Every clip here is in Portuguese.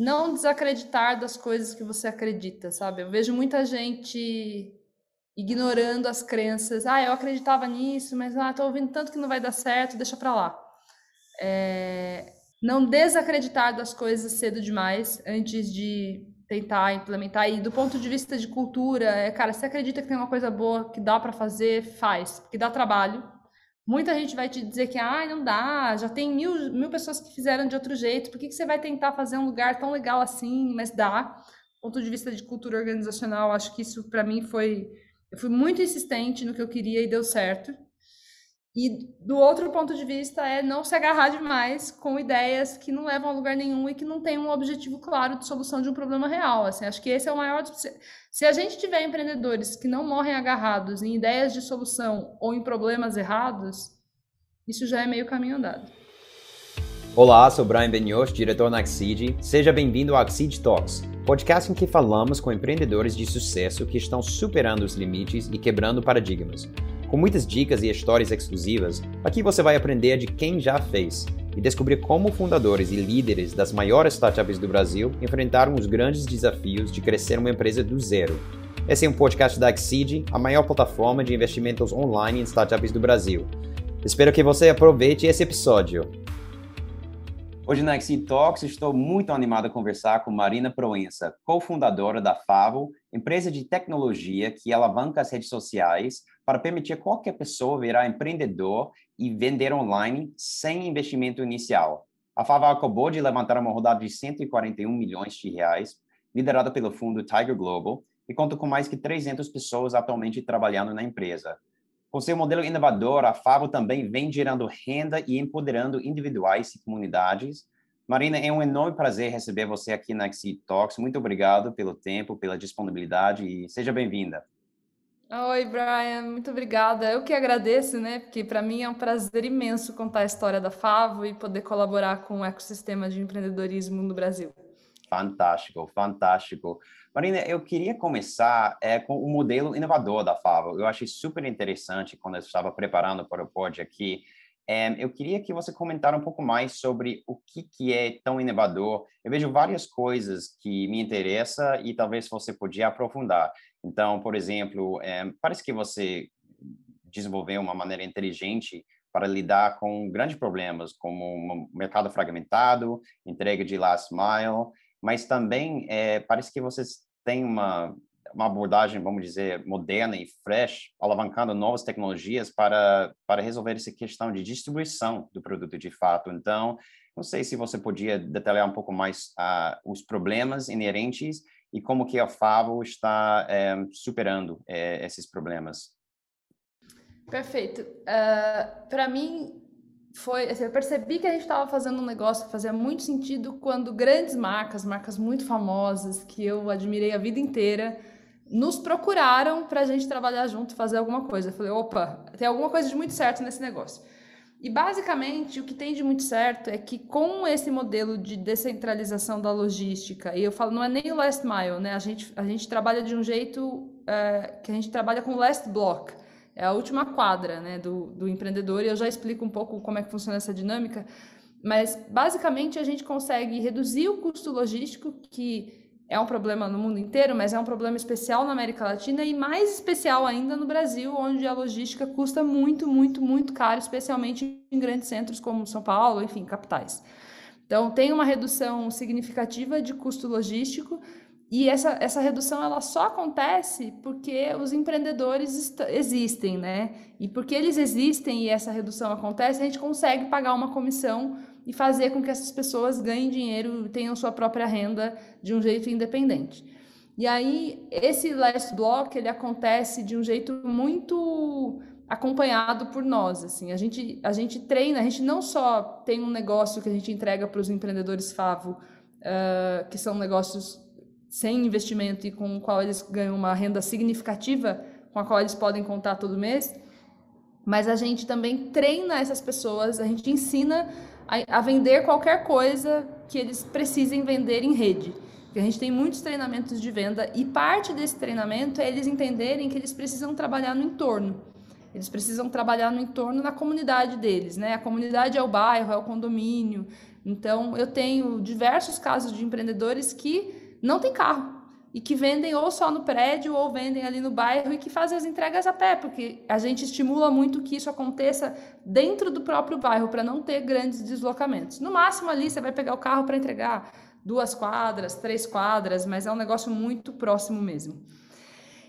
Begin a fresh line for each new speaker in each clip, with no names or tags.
não desacreditar das coisas que você acredita, sabe? Eu vejo muita gente ignorando as crenças. Ah, eu acreditava nisso, mas ah, tô ouvindo tanto que não vai dar certo, deixa para lá. É... Não desacreditar das coisas cedo demais antes de tentar implementar. E do ponto de vista de cultura, é, cara, você acredita que tem uma coisa boa que dá para fazer, faz, porque dá trabalho. Muita gente vai te dizer que ah, não dá, já tem mil, mil pessoas que fizeram de outro jeito, por que, que você vai tentar fazer um lugar tão legal assim? Mas dá. Do ponto de vista de cultura organizacional, acho que isso para mim foi eu fui muito insistente no que eu queria e deu certo. E do outro ponto de vista é não se agarrar demais com ideias que não levam a lugar nenhum e que não têm um objetivo claro de solução de um problema real. Assim, acho que esse é o maior. Se a gente tiver empreendedores que não morrem agarrados em ideias de solução ou em problemas errados, isso já é meio caminho andado.
Olá, sou Brian Benioff, diretor na Axid. Seja bem-vindo ao Axid Talks, podcast em que falamos com empreendedores de sucesso que estão superando os limites e quebrando paradigmas. Com muitas dicas e histórias exclusivas, aqui você vai aprender de quem já fez e descobrir como fundadores e líderes das maiores startups do Brasil enfrentaram os grandes desafios de crescer uma empresa do zero. Esse é um podcast da Exceed, a maior plataforma de investimentos online em startups do Brasil. Espero que você aproveite esse episódio. Hoje na Exceed Talks estou muito animado a conversar com Marina Proença, cofundadora da Favo, empresa de tecnologia que alavanca as redes sociais para permitir qualquer pessoa virar empreendedor e vender online sem investimento inicial. A Favo acabou de levantar uma rodada de 141 milhões de reais, liderada pelo fundo Tiger Global, e conta com mais que 300 pessoas atualmente trabalhando na empresa. Com seu modelo inovador, a Favo também vem gerando renda e empoderando individuais e comunidades. Marina, é um enorme prazer receber você aqui na Exit Talks. Muito obrigado pelo tempo, pela disponibilidade e seja bem-vinda.
Oi, Brian, muito obrigada. Eu que agradeço, né? Porque para mim é um prazer imenso contar a história da Favo e poder colaborar com o ecossistema de empreendedorismo no Brasil.
Fantástico, fantástico. Marina, eu queria começar é, com o modelo inovador da Favo. Eu achei super interessante quando eu estava preparando para o pod aqui. É, eu queria que você comentasse um pouco mais sobre o que, que é tão inovador. Eu vejo várias coisas que me interessam e talvez você podia aprofundar. Então, por exemplo, é, parece que você desenvolveu uma maneira inteligente para lidar com grandes problemas, como um mercado fragmentado, entrega de last mile, mas também é, parece que vocês têm uma, uma abordagem, vamos dizer, moderna e fresh, alavancando novas tecnologias para, para resolver essa questão de distribuição do produto de fato. Então, não sei se você podia detalhar um pouco mais uh, os problemas inerentes e como que a Favo está é, superando é, esses problemas.
Perfeito. Uh, para mim, foi, assim, eu percebi que a gente estava fazendo um negócio que fazia muito sentido quando grandes marcas, marcas muito famosas, que eu admirei a vida inteira, nos procuraram para a gente trabalhar junto, fazer alguma coisa. Eu falei, opa, tem alguma coisa de muito certo nesse negócio. E basicamente o que tem de muito certo é que com esse modelo de descentralização da logística, e eu falo, não é nem o last mile, né? A gente, a gente trabalha de um jeito é, que a gente trabalha com last block é a última quadra né, do, do empreendedor, e eu já explico um pouco como é que funciona essa dinâmica, mas basicamente a gente consegue reduzir o custo logístico, que é um problema no mundo inteiro, mas é um problema especial na América Latina e mais especial ainda no Brasil, onde a logística custa muito, muito, muito caro, especialmente em grandes centros como São Paulo, enfim, capitais. Então, tem uma redução significativa de custo logístico, e essa, essa redução ela só acontece porque os empreendedores existem, né? E porque eles existem e essa redução acontece, a gente consegue pagar uma comissão e fazer com que essas pessoas ganhem dinheiro, tenham sua própria renda de um jeito independente. E aí esse last block ele acontece de um jeito muito acompanhado por nós, assim. A gente a gente treina, a gente não só tem um negócio que a gente entrega para os empreendedores Favo, uh, que são negócios sem investimento e com o qual eles ganham uma renda significativa, com a qual eles podem contar todo mês. Mas a gente também treina essas pessoas, a gente ensina a, a vender qualquer coisa que eles precisem vender em rede. Porque a gente tem muitos treinamentos de venda e parte desse treinamento é eles entenderem que eles precisam trabalhar no entorno. Eles precisam trabalhar no entorno na comunidade deles, né? A comunidade é o bairro, é o condomínio, Então, eu tenho diversos casos de empreendedores que não têm carro e que vendem ou só no prédio ou vendem ali no bairro e que fazem as entregas a pé, porque a gente estimula muito que isso aconteça dentro do próprio bairro para não ter grandes deslocamentos. No máximo ali você vai pegar o carro para entregar duas quadras, três quadras, mas é um negócio muito próximo mesmo.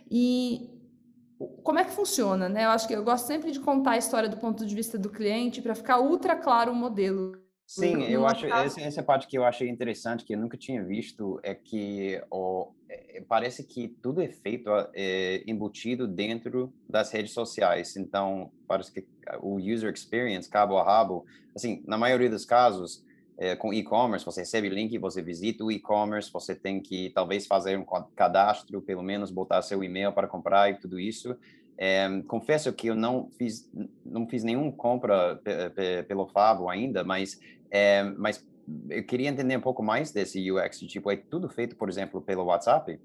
E como é que funciona, né? Eu acho que eu gosto sempre de contar a história do ponto de vista do cliente para ficar ultra claro o modelo.
Sim, eu acho essa, essa parte que eu achei interessante que eu nunca tinha visto é que ó, é, parece que tudo é feito é, embutido dentro das redes sociais. Então parece que o user experience cabo a rabo, assim, na maioria dos casos é, com e-commerce, você recebe link, você visita o e-commerce, você tem que talvez fazer um cadastro, pelo menos botar seu e-mail para comprar e tudo isso. É, confesso que eu não fiz não fiz nenhuma compra pelo Favo ainda, mas é, mas eu queria entender um pouco mais desse UX, tipo, é tudo feito, por exemplo, pelo WhatsApp?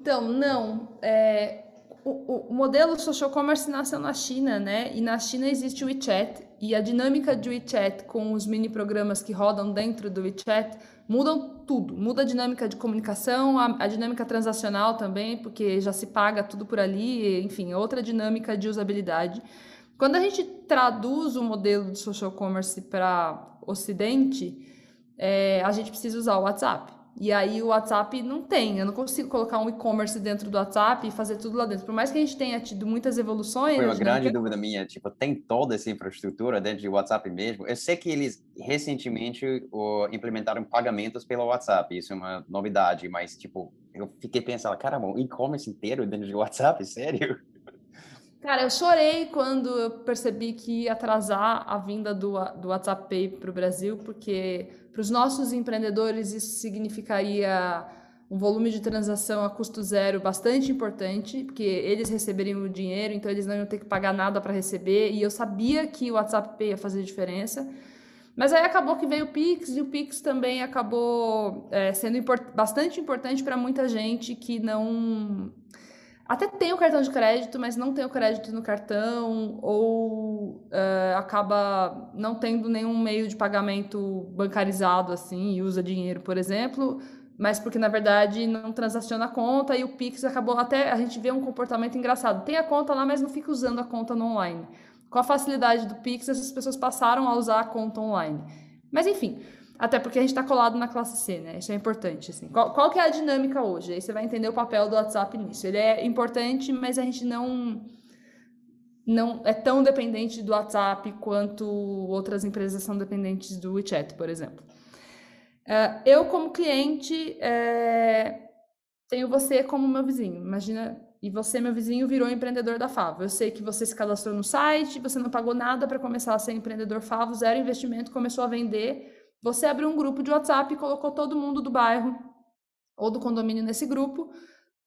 Então, não. É, o, o, modelo social commerce nasceu na China, né? E na China existe o WeChat e a dinâmica de WeChat com os mini programas que rodam dentro do WeChat mudam tudo. Muda a dinâmica de comunicação, a, a dinâmica transacional também, porque já se paga tudo por ali, enfim, outra dinâmica de usabilidade. Quando a gente traduz o modelo de social commerce para Ocidente, é, a gente precisa usar o WhatsApp. E aí o WhatsApp não tem, eu não consigo colocar um e-commerce dentro do WhatsApp e fazer tudo lá dentro. Por mais que a gente tenha tido muitas evoluções.
Foi uma grande dúvida minha, tipo, tem toda essa infraestrutura dentro do WhatsApp mesmo. Eu sei que eles recentemente implementaram pagamentos pelo WhatsApp, isso é uma novidade, mas tipo, eu fiquei pensando, caramba, um e-commerce inteiro dentro do WhatsApp, sério?
Cara, eu chorei quando eu percebi que ia atrasar a vinda do, do WhatsApp Pay para o Brasil, porque para os nossos empreendedores isso significaria um volume de transação a custo zero bastante importante, porque eles receberiam o dinheiro, então eles não iam ter que pagar nada para receber, e eu sabia que o WhatsApp Pay ia fazer diferença. Mas aí acabou que veio o Pix, e o Pix também acabou é, sendo import bastante importante para muita gente que não até tem o cartão de crédito, mas não tem o crédito no cartão, ou uh, acaba não tendo nenhum meio de pagamento bancarizado assim, e usa dinheiro, por exemplo, mas porque na verdade não transaciona a conta e o Pix acabou até a gente vê um comportamento engraçado. Tem a conta lá, mas não fica usando a conta no online. Com a facilidade do Pix, essas pessoas passaram a usar a conta online. Mas enfim, até porque a gente está colado na classe C, né? Isso é importante. Assim. Qual, qual que é a dinâmica hoje? Aí você vai entender o papel do WhatsApp nisso. Ele é importante, mas a gente não não é tão dependente do WhatsApp quanto outras empresas são dependentes do WeChat, por exemplo. Uh, eu, como cliente, é, tenho você como meu vizinho. Imagina, e você, meu vizinho, virou empreendedor da Favo. Eu sei que você se cadastrou no site, você não pagou nada para começar a ser empreendedor Favo, zero investimento, começou a vender você abriu um grupo de WhatsApp e colocou todo mundo do bairro ou do condomínio nesse grupo.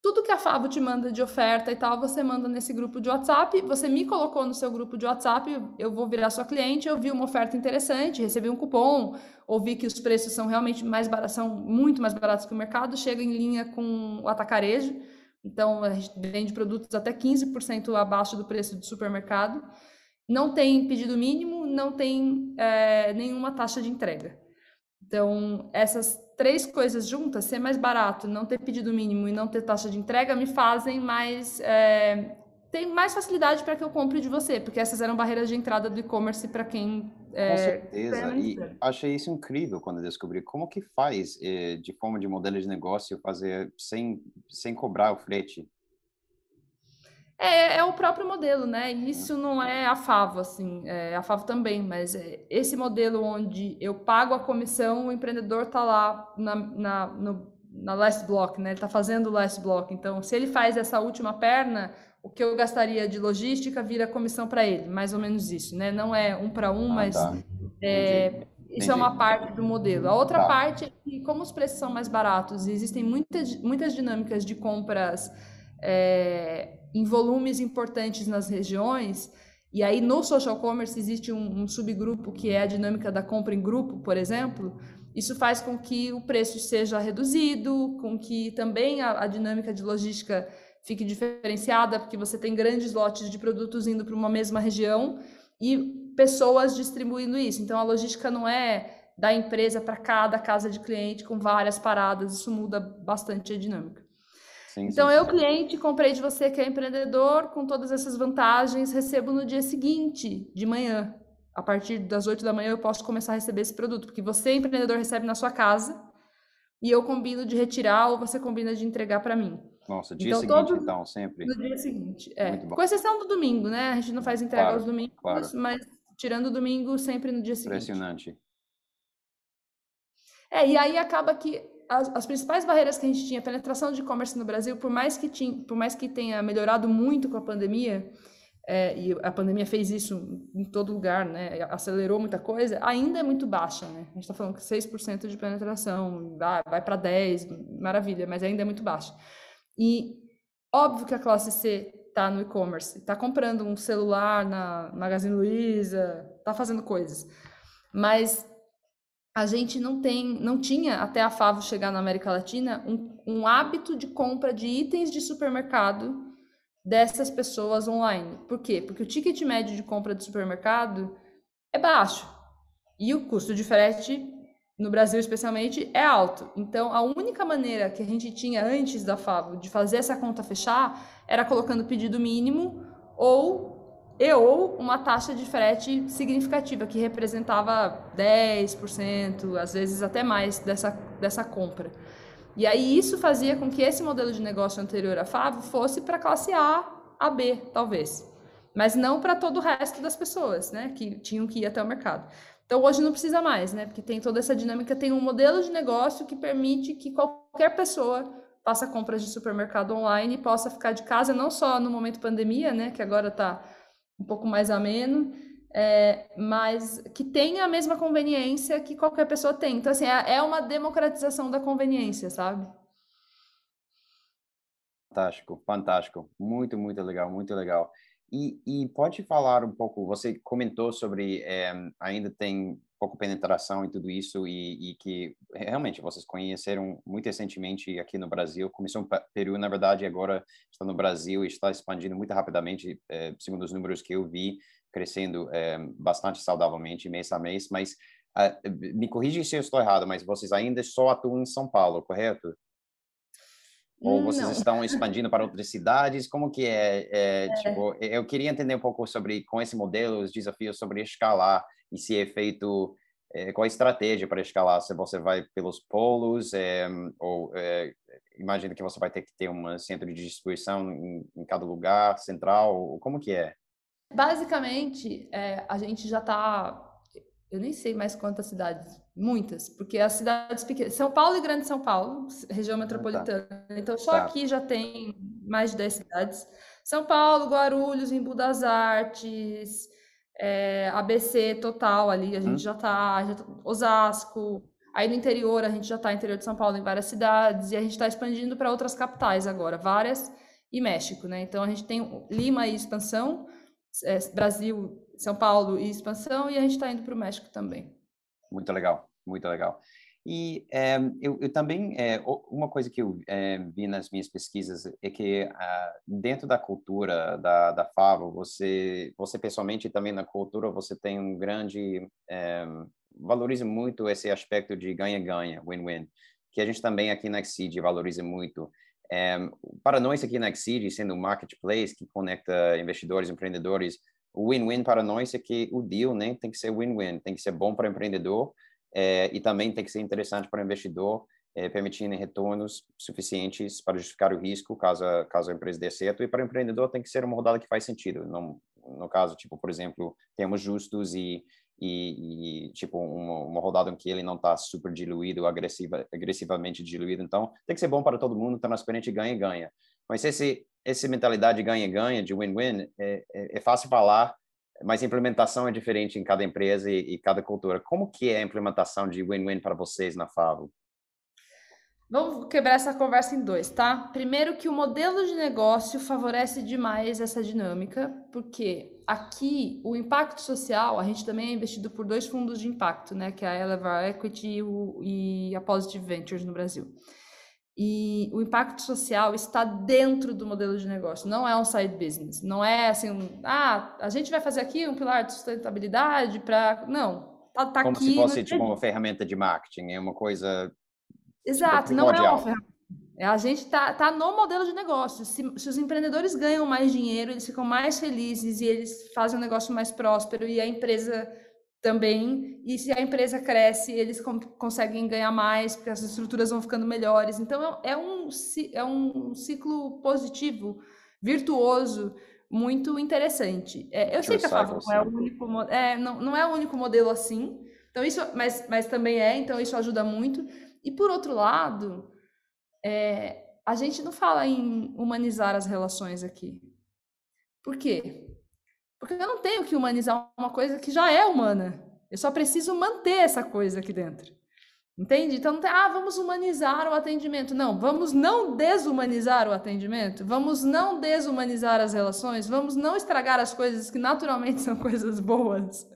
Tudo que a Favo te manda de oferta e tal, você manda nesse grupo de WhatsApp. Você me colocou no seu grupo de WhatsApp, eu vou virar sua cliente. Eu vi uma oferta interessante, recebi um cupom, ouvi que os preços são realmente mais baratos, são muito mais baratos que o mercado, chega em linha com o atacarejo. Então, a gente vende produtos até 15% abaixo do preço do supermercado. Não tem pedido mínimo, não tem é, nenhuma taxa de entrega. Então, essas três coisas juntas, ser mais barato, não ter pedido mínimo e não ter taxa de entrega, me fazem mais. É, tem mais facilidade para que eu compre de você, porque essas eram barreiras de entrada do e-commerce para quem.
É, Com certeza, e achei isso incrível quando descobri como que faz, eh, de forma de modelo de negócio, fazer sem, sem cobrar o frete.
É, é o próprio modelo, né? Isso não é a Favo, assim, é a Favo também, mas é esse modelo onde eu pago a comissão, o empreendedor está lá na, na, no, na last block, né? Ele está fazendo o last block. Então, se ele faz essa última perna, o que eu gastaria de logística vira comissão para ele, mais ou menos isso, né? Não é um para um, ah, mas tá. é, isso é uma parte do modelo. A outra tá. parte é que, como os preços são mais baratos e existem muitas, muitas dinâmicas de compras. É, em volumes importantes nas regiões, e aí no social commerce existe um, um, subgrupo que é a dinâmica da compra em grupo, por exemplo, isso faz com que o preço seja reduzido, com que também a, a dinâmica de logística fique diferenciada, porque você tem grandes lotes de produtos indo para uma mesma região e pessoas distribuindo isso. Então a logística não é da empresa para cada casa de cliente com várias paradas, isso muda bastante a dinâmica. Sim, então, sim, eu, cliente, comprei de você que é empreendedor, com todas essas vantagens, recebo no dia seguinte, de manhã. A partir das 8 da manhã eu posso começar a receber esse produto, porque você, empreendedor, recebe na sua casa e eu combino de retirar ou você combina de entregar para mim.
Nossa, dia então, seguinte, todo... então, sempre.
No dia seguinte, é. Com exceção do domingo, né? A gente não faz entrega claro, aos domingos, claro. mas tirando o domingo, sempre no dia seguinte.
Impressionante.
É, e aí acaba que as, as, principais barreiras que a gente tinha, a penetração de e-commerce no Brasil, por mais que, tinha, por mais que tenha melhorado muito com a pandemia, é, e a pandemia fez isso em todo lugar, né? Acelerou muita coisa, ainda é muito baixa, né? A gente está falando que 6% de penetração, vai, vai para 10%, maravilha, mas ainda é muito baixa. E óbvio que a classe C está no e-commerce, está comprando um celular na Magazine Luiza, está fazendo coisas. Mas a gente não tem, não tinha até a Favo chegar na América Latina um, um hábito de compra de itens de supermercado dessas pessoas online. Por quê? Porque o ticket médio de compra de supermercado é baixo e o custo de frete no Brasil especialmente é alto. Então a única maneira que a gente tinha antes da Favo de fazer essa conta fechar era colocando pedido mínimo ou e ou uma taxa de frete significativa, que representava 10%, às vezes até mais dessa, dessa compra. E aí isso fazia com que esse modelo de negócio anterior à Favo fosse para classe A, a B, talvez. Mas não para todo o resto das pessoas, né, que tinham que ir até o mercado. Então hoje não precisa mais, né, porque tem toda essa dinâmica, tem um modelo de negócio que permite que qualquer pessoa faça compras de supermercado online e possa ficar de casa, não só no momento pandemia, né, que agora está um pouco mais ameno, é, mas que tenha a mesma conveniência que qualquer pessoa tem. Então, assim, é, é uma democratização da conveniência, sabe?
Fantástico, fantástico. Muito, muito legal, muito legal. E, e pode falar um pouco, você comentou sobre é, ainda tem pouco penetração e tudo isso e, e, que realmente vocês conheceram muito recentemente aqui no Brasil. Um período, na verdade, agora está no Brasil e está expandindo muito rapidamente, é, segundo os números que eu vi, crescendo é, bastante saudavelmente mês a mês. Mas uh, me corrija se eu estou errado, mas vocês ainda só atuam em São Paulo, correto? Ou vocês Não. estão expandindo para outras cidades? Como que é, é, é, Tipo, eu queria entender um pouco sobre, com esse modelo, os desafios sobre escalar e se é feito, é, qual a estratégia para escalar? Se você vai pelos polos, é, ou é, imagina que você vai ter que ter um centro de distribuição em, em cada lugar central, como que é?
Basicamente, é, a gente já está eu nem sei mais quantas cidades, muitas, porque as cidades pequenas, São Paulo e Grande São Paulo, região metropolitana. Tá. Então, só tá. aqui já tem mais de 10 cidades. São Paulo, Guarulhos, Embu das Artes, é, ABC total ali, a gente hum. já está, tá, Osasco. Aí no interior, a gente já está interior de São Paulo em várias cidades, e a gente está expandindo para outras capitais agora, várias, e México, né? Então a gente tem Lima e expansão, é, Brasil são Paulo e expansão, e a gente está indo para o México também.
Muito legal, muito legal. E é, eu, eu, também, é, uma coisa que eu é, vi nas minhas pesquisas é que ah, dentro da cultura da, da Favo, você, você pessoalmente também na cultura, você tem um grande, valoriza muito esse aspecto de ganha-ganha, win-win, que a gente também aqui na Exceed valoriza muito. para nós aqui na Exceed, sendo um marketplace que conecta investidores, empreendedores, o win-win para nós é que o deal né, tem que ser win-win, tem que ser bom para o empreendedor é, e também tem que ser interessante para o investidor, é, permitindo retornos suficientes para justificar o risco caso a, caso a empresa dê certo. E para o empreendedor tem que ser uma rodada que faz sentido. No, no caso, tipo, por exemplo, temos justos e, e, e tipo, uma, uma, rodada em que ele não está super diluído, agressiva, agressivamente diluído. Então, tem que ser bom para todo mundo, transparente, ganha e ganha. Mas esse essa mentalidade ganha-ganha, de win-win, é, é, é, fácil falar, mas a implementação é diferente em cada empresa e, e cada cultura. Como que é a implementação de win-win para vocês na Favo?
Vamos quebrar essa conversa em dois, tá? Primeiro que o modelo de negócio favorece demais essa dinâmica, porque aqui o impacto social, a gente também é investido por dois fundos de impacto, né? Que é a Elevar Equity e a Positive Ventures no Brasil. E o impacto social está dentro do modelo de negócio, não é um side business. Não é assim, um, ah, a gente vai fazer aqui um pilar de sustentabilidade para. Não. tá, tá
Como
aqui.
se fosse tipo uma ferramenta de marketing, é uma coisa.
Exato, não é uma ferramenta. A gente está tá no modelo de negócio. Se, se, os empreendedores ganham mais dinheiro, eles ficam mais felizes e eles fazem um negócio mais próspero e a empresa também. E se a empresa cresce, eles conseguem ganhar mais, porque as estruturas vão ficando melhores. Então, é, é um, é um ciclo positivo, virtuoso, muito interessante. É, eu sei que a Fábio não é o único, é, não, não é o único modelo assim, então isso, mas, mas também é, então isso ajuda muito. E por outro lado, é, a gente não fala em humanizar as relações aqui. Por quê? Porque eu não tenho que humanizar uma coisa que já é humana. Eu só preciso manter essa coisa aqui dentro. Entende? Então, não tem, ah, vamos humanizar o atendimento. Não, vamos não desumanizar o atendimento. Vamos não desumanizar as relações. Vamos não estragar as coisas que naturalmente são coisas boas.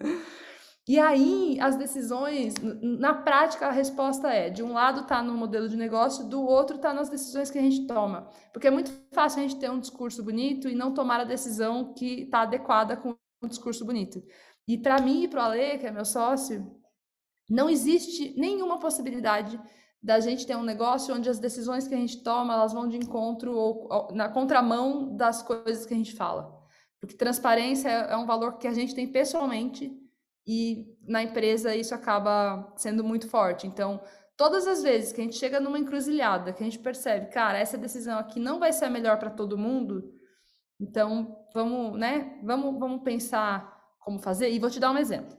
E aí, as decisões, na prática, a resposta é: de um lado está no modelo de negócio, do outro está nas decisões que a gente toma. Porque é muito fácil a gente ter um discurso bonito e não tomar a decisão que está adequada com o discurso bonito. E para mim e para o Ale, que é meu sócio, não existe nenhuma possibilidade da gente ter um negócio onde as decisões que a gente toma elas vão de encontro ou, ou na contramão das coisas que a gente fala. Porque transparência é, é um valor que a gente tem pessoalmente e na empresa isso acaba sendo muito forte. Então, todas as vezes que a gente chega numa encruzilhada, que a gente percebe, cara, essa decisão aqui não vai ser a melhor para todo mundo, então vamos, né? Vamos, vamos pensar como fazer. E vou te dar um exemplo.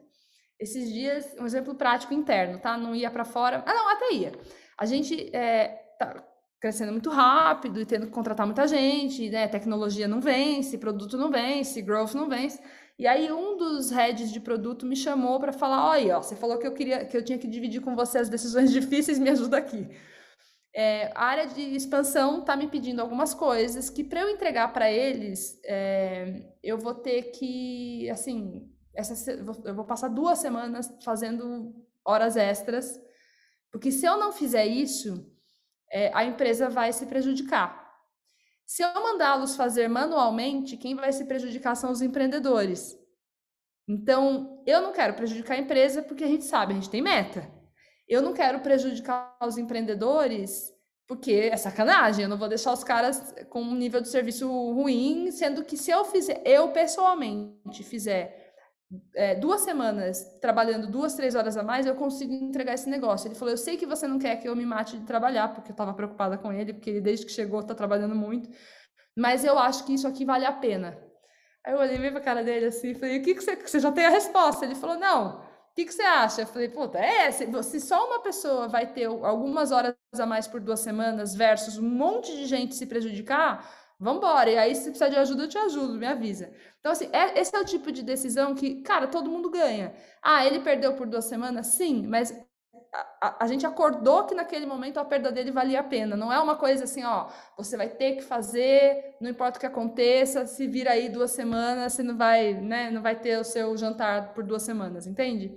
Esses dias, um exemplo prático interno, tá? Não ia para fora. Ah, não, até ia. A gente é, tá crescendo muito rápido e tendo que contratar muita gente, né? Tecnologia não vence, produto não vence, growth não vence. E aí um dos heads de produto me chamou para falar, olha, ó, você falou que eu queria que eu tinha que dividir com você as decisões difíceis, me ajuda aqui. É, a área de expansão está me pedindo algumas coisas que para eu entregar para eles, é, eu vou ter que, assim, essa, eu vou passar duas semanas fazendo horas extras, porque se eu não fizer isso, é, a empresa vai se prejudicar. Se eu mandá-los fazer manualmente, quem vai se prejudicar são os empreendedores. Então, eu não quero prejudicar a empresa porque a gente sabe, a gente tem meta. Eu não quero prejudicar os empreendedores porque é sacanagem, eu não vou deixar os caras com um nível de serviço ruim, sendo que se eu fizer, eu pessoalmente fizer é, duas semanas trabalhando duas, três horas a mais, eu consigo entregar esse negócio. Ele falou: Eu sei que você não quer que eu me mate de trabalhar, porque eu estava preocupada com ele, porque ele, desde que chegou, está trabalhando muito, mas eu acho que isso aqui vale a pena. Aí eu olhei para a cara dele assim e falei: O que, que você, você já tem a resposta? Ele falou: Não, o que, que você acha? Eu falei: Puta, é, se, se só uma pessoa vai ter algumas horas a mais por duas semanas versus um monte de gente se prejudicar Vambora. E aí, se precisar de ajuda, eu te ajudo, me avisa. Então, assim, é, esse é o tipo de decisão que, cara, todo mundo ganha. Ah, ele perdeu por duas semanas? Sim, mas a, a, gente acordou que naquele momento a perda dele valia a pena. Não é uma coisa assim, ó, você vai ter que fazer, não importa o que aconteça, se vira aí duas semanas, você não vai, né, não vai ter o seu jantar por duas semanas, entende?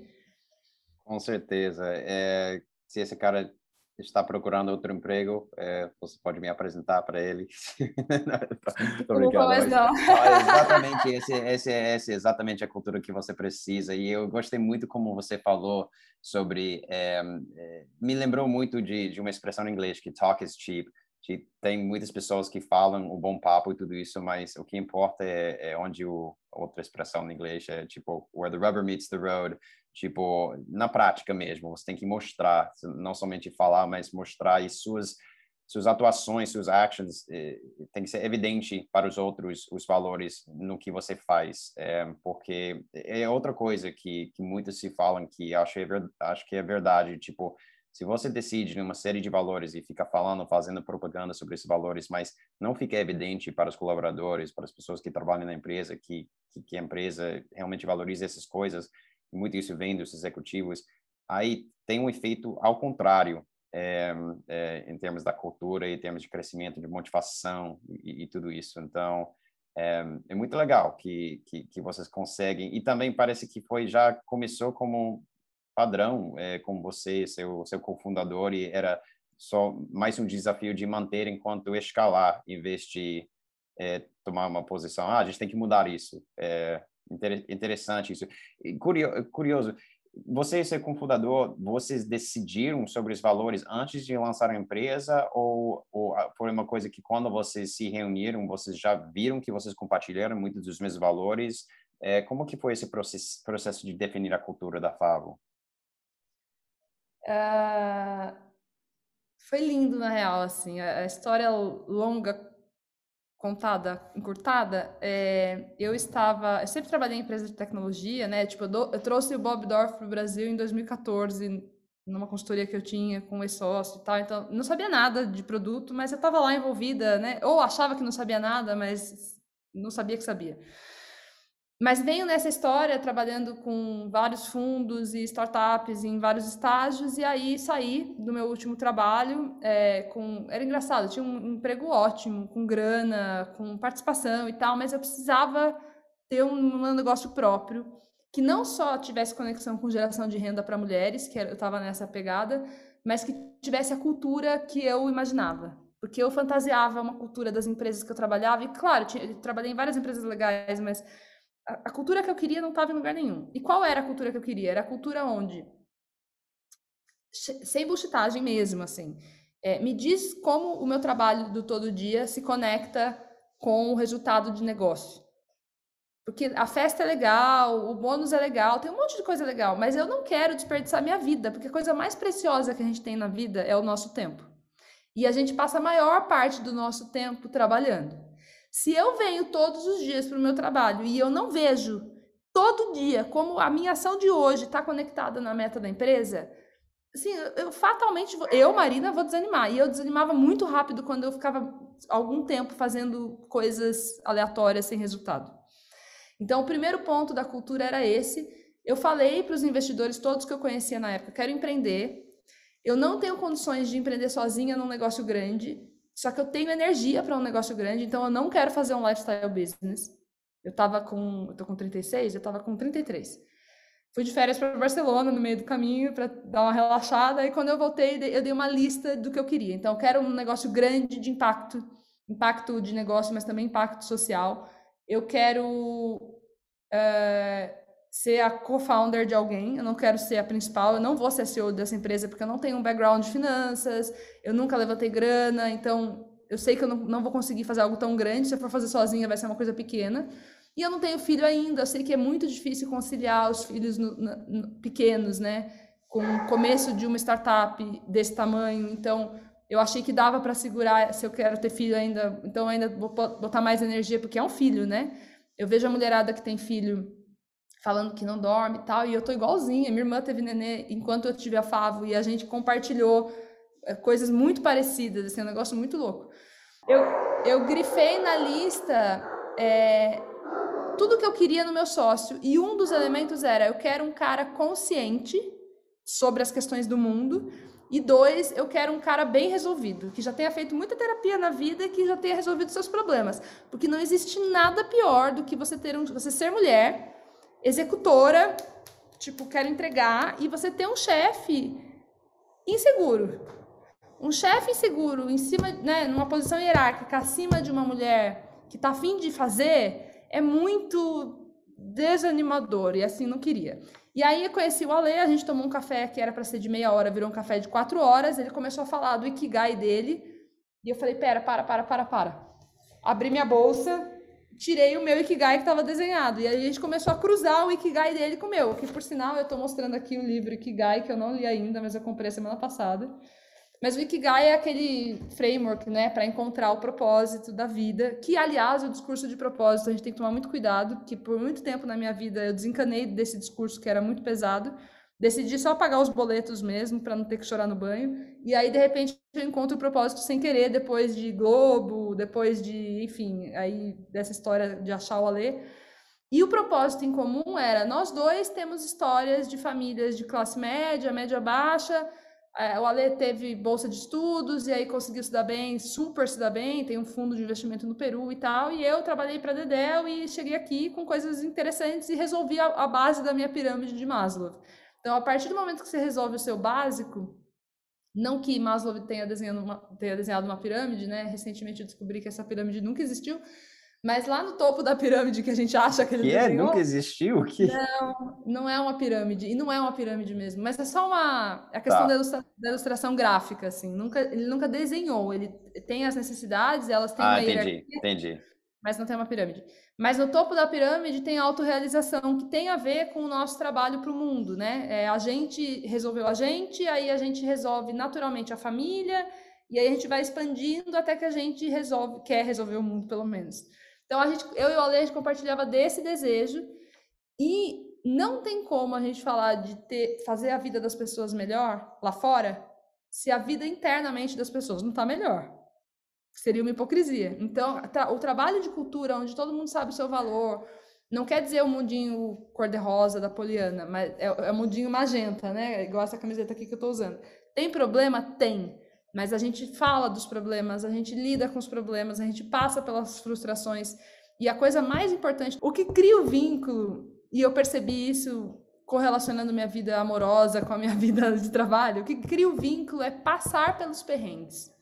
Com certeza. É, se esse cara está procurando outro emprego, é, você pode me apresentar para ele.
Obrigado. Mas não.
Ah, exatamente, esse, esse, esse é exatamente a cultura que você precisa. E eu gostei muito como você falou sobre... É, é, me lembrou muito de, de uma expressão em inglês, que talk is cheap. Que tem muitas pessoas que falam o bom papo e tudo isso, mas o que importa é, é onde o outra expressão em inglês é tipo where the rubber meets the road tipo, na prática mesmo, você tem que mostrar, não somente falar, mas mostrar e suas suas atuações, suas actions, eh, tem que ser evidente para os outros os valores no que você faz, é, porque é outra coisa que, que muitos se falam que acho, é, acho que é verdade, tipo, se você decide uma série de valores e fica falando, fazendo propaganda sobre esses valores, mas não fica evidente para os colaboradores, para as pessoas que trabalham na empresa, que, que, que a empresa realmente valoriza essas coisas, muito isso vem dos executivos, aí tem um efeito ao contrário, é, é, em termos da cultura em termos de crescimento, de motivação e, e tudo isso. Então, é, é muito legal que, que, que, vocês conseguem. E também parece que foi já começou como padrão é, com você, seu, seu cofundador, e era só mais um desafio de manter enquanto escalar, em vez de é, tomar uma posição. Ah, a gente tem que mudar isso. É, interessante isso. Curioso, você ser cofundador, vocês decidiram sobre os valores antes de lançar a empresa ou, ou, foi uma coisa que quando vocês se reuniram, vocês já viram que vocês compartilharam muitos dos mesmos valores? É, como que foi esse processo, processo de definir a cultura da Favo?
Uh, foi lindo, na real, assim, a, história longa contada, encurtada, é, eu estava, eu sempre trabalhei em empresa de tecnologia, né? Tipo, eu, do, eu trouxe o Bob Dorf para o Brasil em 2014, numa consultoria que eu tinha com o sócio e tal. Então, não sabia nada de produto, mas eu estava lá envolvida, né? Ou achava que não sabia nada, mas não sabia que sabia. Mas venho nessa história trabalhando com vários fundos e startups em vários estágios, e aí saí do meu último trabalho é, com. Era engraçado, tinha um emprego ótimo, com grana, com participação e tal, mas eu precisava ter um, negócio próprio que não só tivesse conexão com geração de renda para mulheres, que eu estava nessa pegada, mas que tivesse a cultura que eu imaginava. Porque eu fantasiava uma cultura das empresas que eu trabalhava, e claro, eu, trabalhei em várias empresas legais, mas a, cultura que eu queria não estava em lugar nenhum. E qual era a cultura que eu queria? Era a cultura onde, sem buchitagem mesmo, assim, é, me diz como o meu trabalho do todo dia se conecta com o resultado de negócio. Porque a festa é legal, o bônus é legal, tem um monte de coisa legal, mas eu não quero desperdiçar minha vida, porque a coisa mais preciosa que a gente tem na vida é o nosso tempo. E a gente passa a maior parte do nosso tempo trabalhando. Se eu venho todos os dias para o meu trabalho e eu não vejo todo dia como a minha ação de hoje está conectada na meta da empresa, assim, eu fatalmente, vou, eu, Marina, vou desanimar. E eu desanimava muito rápido quando eu ficava algum tempo fazendo coisas aleatórias sem resultado. Então, o primeiro ponto da cultura era esse. Eu falei para os investidores todos que eu conhecia na época, quero empreender. Eu não tenho condições de empreender sozinha num negócio grande. Só que eu tenho energia para um negócio grande, então eu não quero fazer um lifestyle business. Eu tava com, eu tô com 36, eu tava com 33. Fui de férias para Barcelona no meio do caminho para dar uma relaxada e quando eu voltei, eu dei uma lista do que eu queria. Então eu quero um negócio grande de impacto, impacto de negócio, mas também impacto social. Eu quero uh, ser a co-founder de alguém, eu não quero ser a principal, eu não vou ser CEO dessa empresa porque eu não tenho um background de finanças, eu nunca levantei grana, então eu sei que eu não, não vou conseguir fazer algo tão grande, se eu for fazer sozinha vai ser uma coisa pequena. E eu não tenho filho ainda, eu sei que é muito difícil conciliar os filhos no, no, pequenos, né? Com o começo de uma startup desse tamanho, então eu achei que dava para segurar se eu quero ter filho ainda, então ainda vou botar mais energia porque é um filho, né? Eu vejo a mulherada que tem filho falando que não dorme e tal, e eu tô igualzinha. Minha irmã teve nenê enquanto eu tive a Favo e a gente compartilhou é, coisas muito parecidas, assim, um negócio muito louco. Eu, eu grifei na lista é, tudo que eu queria no meu sócio, e um dos elementos era: eu quero um cara consciente sobre as questões do mundo. E dois, eu quero um cara bem resolvido, que já tenha feito muita terapia na vida e que já tenha resolvido seus problemas. Porque não existe nada pior do que você ter um, você ser mulher, executora, tipo, quero entregar, e você ter um chefe inseguro. Um chefe inseguro em cima, né, numa posição hierárquica acima de uma mulher que está afim de fazer, é muito desanimador, e assim não queria. E aí eu conheci o Ale, a gente tomou um café que era para ser de meia hora, virou um café de quatro horas, ele começou a falar do Ikigai dele, e eu falei, pera, para, para, para, para. Abri minha bolsa, tirei o meu Ikigai que estava desenhado. E aí a gente começou a cruzar o Ikigai dele com o meu. Que, por sinal, eu estou mostrando aqui o livro Ikigai, que eu não li ainda, mas eu comprei semana passada. Mas o Ikigai é aquele framework, né, para encontrar o propósito da vida, que, aliás, o discurso de propósito, a gente tem que tomar muito cuidado, que por muito tempo na minha vida eu desencanei desse discurso que era muito pesado, Decidi só pagar os boletos mesmo, para não ter que chorar no banho. E aí, de repente, eu encontro o propósito sem querer, depois de Globo, depois de, enfim, aí dessa história de achar o Alê. E o propósito em comum era: nós dois temos histórias de famílias de classe média, média baixa. É, o Ale teve bolsa de estudos e aí conseguiu se dar bem, super se dar bem, tem um fundo de investimento no Peru e tal. E eu trabalhei para Dedel e cheguei aqui com coisas interessantes e resolvi a, a base da minha pirâmide de Maslow. Então, a partir do momento que você resolve o seu básico, não que Maslow tenha desenhado uma, tenha desenhado uma pirâmide, né? Recentemente eu descobri que essa pirâmide nunca existiu, Mas lá no topo da pirâmide que a gente acha que ele
que
é,
desenhou, nunca existiu? Que...
Não, não é uma pirâmide. E não é uma pirâmide mesmo. Mas é só uma... É a questão tá. da, ilustra... da, ilustração gráfica, assim. Nunca, ele nunca desenhou. Ele tem as necessidades, elas têm
ah,
uma
entendi, hierarquia, entendi.
Mas não tem uma pirâmide. Mas no topo da pirâmide tem a autorrealização, que tem a ver com o nosso trabalho para o mundo, né? É, a gente resolveu a gente, aí a gente resolve naturalmente a família, e aí a gente vai expandindo até que a gente resolve, quer resolver o mundo, pelo menos. Então, a gente, eu e o Ale, a gente compartilhava desse desejo e não tem como a gente falar de ter, fazer a vida das pessoas melhor lá fora se a vida internamente das pessoas não está melhor. Seria uma hipocrisia. Então, o trabalho de cultura, onde todo mundo sabe o seu valor, não quer dizer o mundinho cor-de-rosa da Poliana, mas é, é o mundinho magenta, né? Igual essa camiseta aqui que eu estou usando. Tem problema? Tem. Mas a gente fala dos problemas, a gente lida com os problemas, a gente passa pelas frustrações. E a coisa mais importante, o que cria o vínculo, e eu percebi isso correlacionando minha vida amorosa com a minha vida de trabalho, o que cria o vínculo é passar pelos perrengues.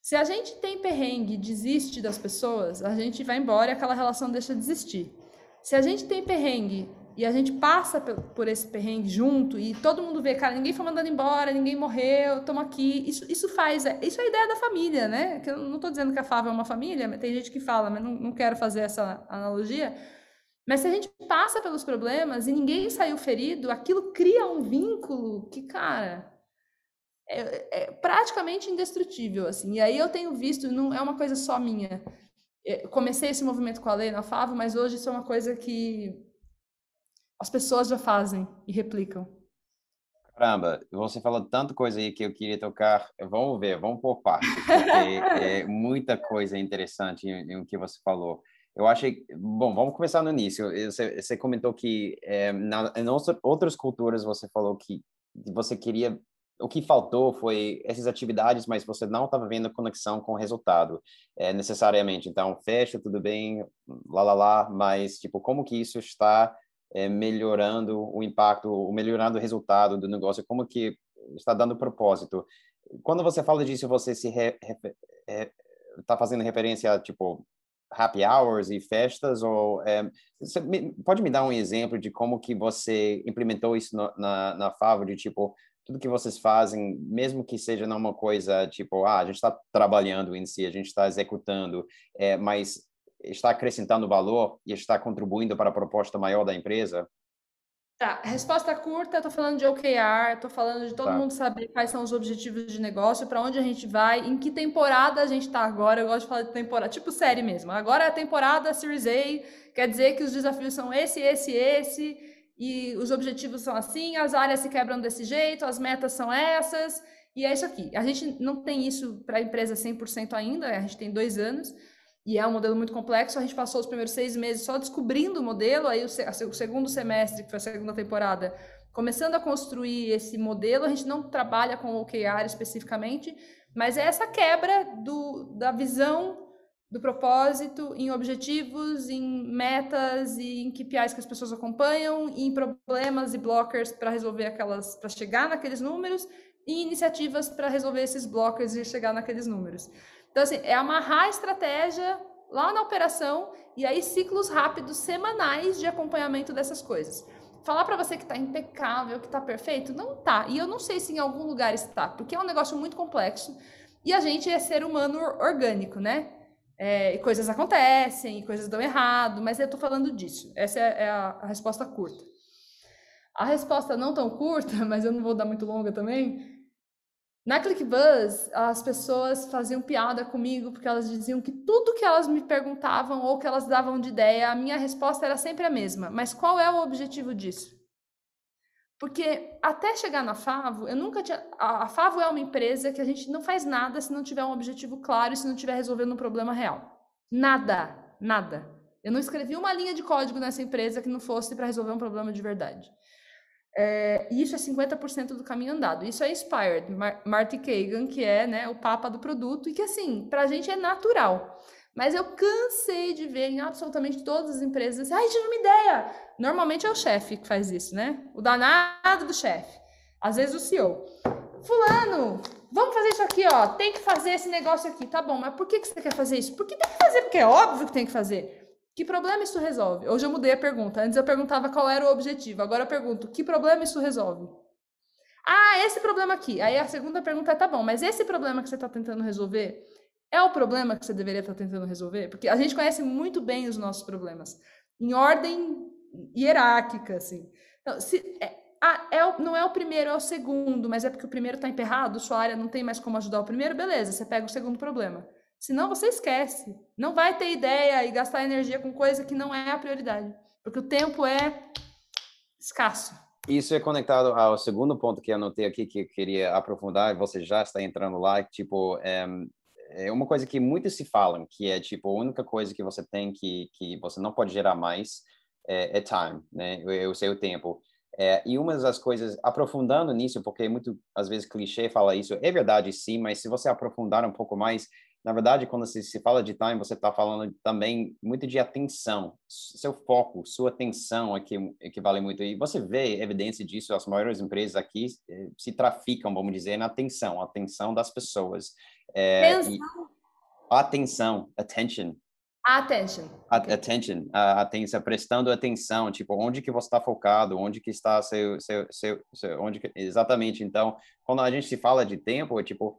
Se a gente tem perrengue e desiste das pessoas, a gente vai embora e aquela relação deixa de existir. Se a gente tem perrengue e a gente passa por esse perrengue junto e todo mundo vê, cara, ninguém foi mandado embora, ninguém morreu, estamos aqui. Isso, isso faz, é, isso é a ideia da família, né? Que eu não estou dizendo que a Fava é uma família, tem gente que fala, mas não, não quero fazer essa analogia. Mas se a gente passa pelos problemas e ninguém saiu ferido, aquilo cria um vínculo que, cara, é, é praticamente indestrutível, assim. E aí eu tenho visto, não é uma coisa só minha. Eu comecei esse movimento com a lei na Fava, mas hoje isso é uma coisa que as pessoas já fazem e replicam.
Caramba, você falou tanta coisa aí que eu queria tocar. Vamos ver, vamos por partes, porque é muita coisa interessante em, em, que você falou. Eu achei, bom, vamos começar no início. Você, você comentou que é, na, em outras culturas você falou que você queria, o que faltou foi essas atividades, mas você não estava vendo a conexão com o resultado é, necessariamente. Então, fecha, tudo bem, lá, lá, lá, mas, tipo, como que isso está é, melhorando o impacto, melhorando o resultado do negócio, como que está dando propósito. Quando você fala disso, você se está fazendo referência a tipo happy hours e festas ou é, pode me dar um exemplo de como que você implementou isso no, na na Favo de tipo tudo que vocês fazem, mesmo que seja numa coisa tipo, ah, a gente está trabalhando em si, a gente está executando, é, mas está acrescentando valor e está contribuindo para a proposta maior da empresa?
Tá, resposta curta, estou falando de OKR, estou falando de todo tá. mundo saber quais são os objetivos de negócio, para onde a gente vai, em que temporada a gente está agora. Eu gosto de falar de temporada, tipo série mesmo. Agora é a temporada Series A, quer dizer que os desafios são esse, esse, esse, e os objetivos são assim, as áreas se quebram desse jeito, as metas são essas, e é isso aqui. A gente não tem isso para a empresa 100% ainda, a gente tem dois anos, e é um modelo muito complexo. A gente passou os primeiros seis meses só descobrindo o modelo, aí o, segundo semestre, que foi a segunda temporada, começando a construir esse modelo. A gente não trabalha com o OKR especificamente, mas é essa quebra do, da visão do propósito em objetivos, em metas e em KPIs que as pessoas acompanham, em problemas e blockers para resolver aquelas, para chegar naqueles números e iniciativas para resolver esses blockers e chegar naqueles números. Então, assim, é amarrar a estratégia lá na operação e aí ciclos rápidos semanais de acompanhamento dessas coisas. Falar para você que está impecável, que está perfeito, não tá. E eu não sei se em algum lugar está, porque é um negócio muito complexo e a gente é ser humano orgânico, né? É, e coisas acontecem, e coisas dão errado, mas eu estou falando disso. Essa é, é a, a resposta curta. A resposta não tão curta, mas eu não vou dar muito longa também, na ClickBuzz, as pessoas faziam piada comigo porque elas diziam que tudo que elas me perguntavam ou que elas davam de ideia, a minha resposta era sempre a mesma. Mas qual é o objetivo disso? Porque até chegar na Favo, eu nunca tinha. A Favo é uma empresa que a gente não faz nada se não tiver um objetivo claro e se não estiver resolvendo um problema real. Nada, nada. Eu não escrevi uma linha de código nessa empresa que não fosse para resolver um problema de verdade. É, isso é 50% do caminho andado. Isso é Inspired, Mar Marty Kagan, que é né, o papa do produto, e que, assim, para a gente é natural. Mas eu cansei de ver em absolutamente todas as empresas assim, ai, tive uma ideia. Normalmente é o chefe que faz isso, né? O danado do chefe. Às vezes o CEO. Fulano, vamos fazer isso aqui, ó. Tem que fazer esse negócio aqui. Tá bom, mas por que, que você quer fazer isso? Porque tem que fazer, porque é óbvio que tem que fazer. Que problema isso resolve? Hoje eu mudei a pergunta. Antes eu perguntava qual era o objetivo. Agora eu pergunto, que problema isso resolve? Ah, esse problema aqui. Aí a segunda pergunta é, tá bom, mas esse problema que você está tentando resolver é o problema que você deveria estar tentando resolver? Porque a gente conhece muito bem os nossos problemas, em ordem hierárquica, assim. Então, se, é, ah, é o, não é o primeiro, é o segundo, mas é porque o primeiro está emperrado, sua área não tem mais como ajudar o primeiro, beleza, você pega o segundo problema. Senão você esquece. Não vai ter ideia e gastar energia com coisa que não é a prioridade. Porque o tempo é escasso.
Isso é conectado ao segundo ponto que anotei aqui, que eu queria aprofundar, você já está entrando lá, tipo, é, é uma coisa que muitos se falam, que é, tipo, a única coisa que você tem que, que você não pode gerar mais é, é time, né? É o seu tempo. É, e uma das coisas, aprofundando nisso, porque muito, às vezes, clichê fala isso, é verdade sim, mas se você aprofundar um pouco mais, na verdade, quando se, se fala de time, você está falando também muito de atenção, seu foco, sua atenção é que, é que vale muito. E você vê evidência disso, as maiores empresas aqui eh, se traficam, vamos dizer, na atenção, atenção das pessoas. É, atenção. atenção, attention.
Attention.
Okay. Attention, a atenção, prestando atenção, tipo, onde que você está focado, onde que está seu, seu, seu, seu onde que, exatamente. Então, quando a gente se fala de tempo, é tipo,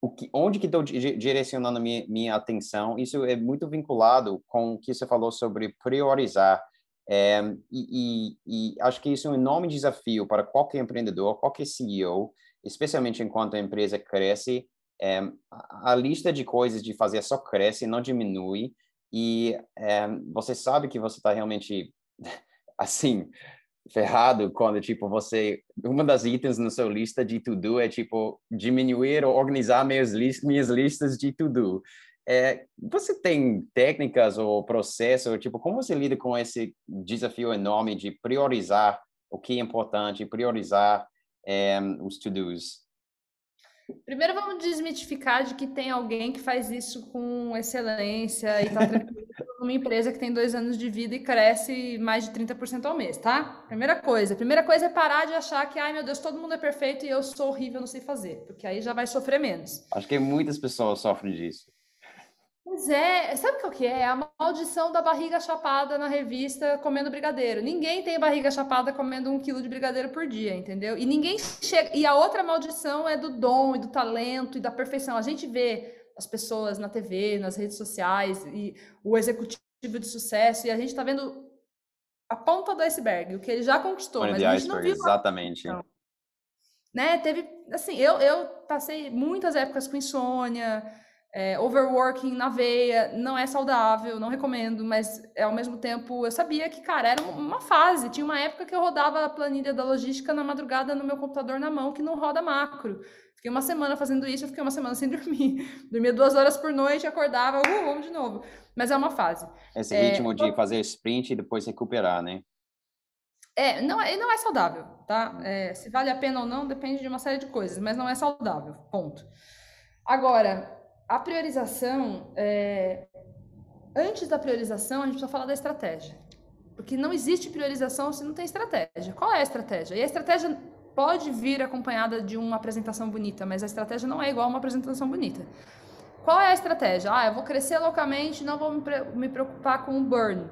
o, que, onde que estou direcionando minha, minha atenção, isso é muito vinculado com o que você falou sobre priorizar. É, e, e, e, acho que isso é um enorme desafio para qualquer empreendedor, qualquer CEO, especialmente enquanto a empresa cresce. É, a lista de coisas de fazer só cresce, não diminui. E é, você sabe que você está realmente, assim, ferrado quando, tipo, você... Uma das itens na sua lista de to-do é, tipo, diminuir ou organizar minhas, list, minhas listas de to-do. É, você tem técnicas ou processo, tipo, como você lida com esse desafio enorme de priorizar o que é importante, priorizar é, os to-dos?
Primeiro vamos desmitificar de que tem alguém que faz isso com excelência e está tranquilo numa empresa que tem dois anos de vida e cresce mais de 30% ao mês, tá? Primeira coisa. Primeira coisa é parar de achar que, ai meu Deus, todo mundo é perfeito e eu sou horrível, não sei fazer. Porque aí já vai sofrer menos.
Acho que muitas pessoas sofrem disso.
Pois é, sabe o que é? É a maldição da barriga chapada na revista comendo brigadeiro. Ninguém tem barriga chapada comendo um quilo de brigadeiro por dia, entendeu? E ninguém chega. E a outra maldição é do dom e do talento e da perfeição. A gente vê as pessoas na TV, nas redes sociais e o executivo de sucesso e a gente está vendo a ponta do iceberg, o que ele já conquistou, mas a gente não viu
exatamente.
A... Né? Teve, assim, eu, eu passei muitas épocas com insônia é, overworking na veia, não é saudável, não recomendo, mas é, ao mesmo tempo eu sabia que, cara, era uma fase. Tinha uma época que eu rodava a planilha da logística na madrugada no meu computador na mão, que não roda macro. Fiquei uma semana fazendo isso, eu fiquei uma semana sem dormir. Dormia duas horas por noite, acordava, uh, vamos de novo. Mas é uma fase.
Esse é, ritmo de fazer sprint e depois recuperar, né?
É, não, é, não é saudável, tá? É, se vale a pena ou não depende de uma série de coisas, mas não é saudável, ponto. Agora, a priorização, é... antes da priorização, a gente precisa falar da estratégia. Porque não existe priorização se não tem estratégia. Qual é a estratégia? E a estratégia pode vir acompanhada de uma apresentação bonita, mas a estratégia não é igual a uma apresentação bonita. Qual é a estratégia? Ah, eu vou crescer loucamente, não vou me preocupar com o burn.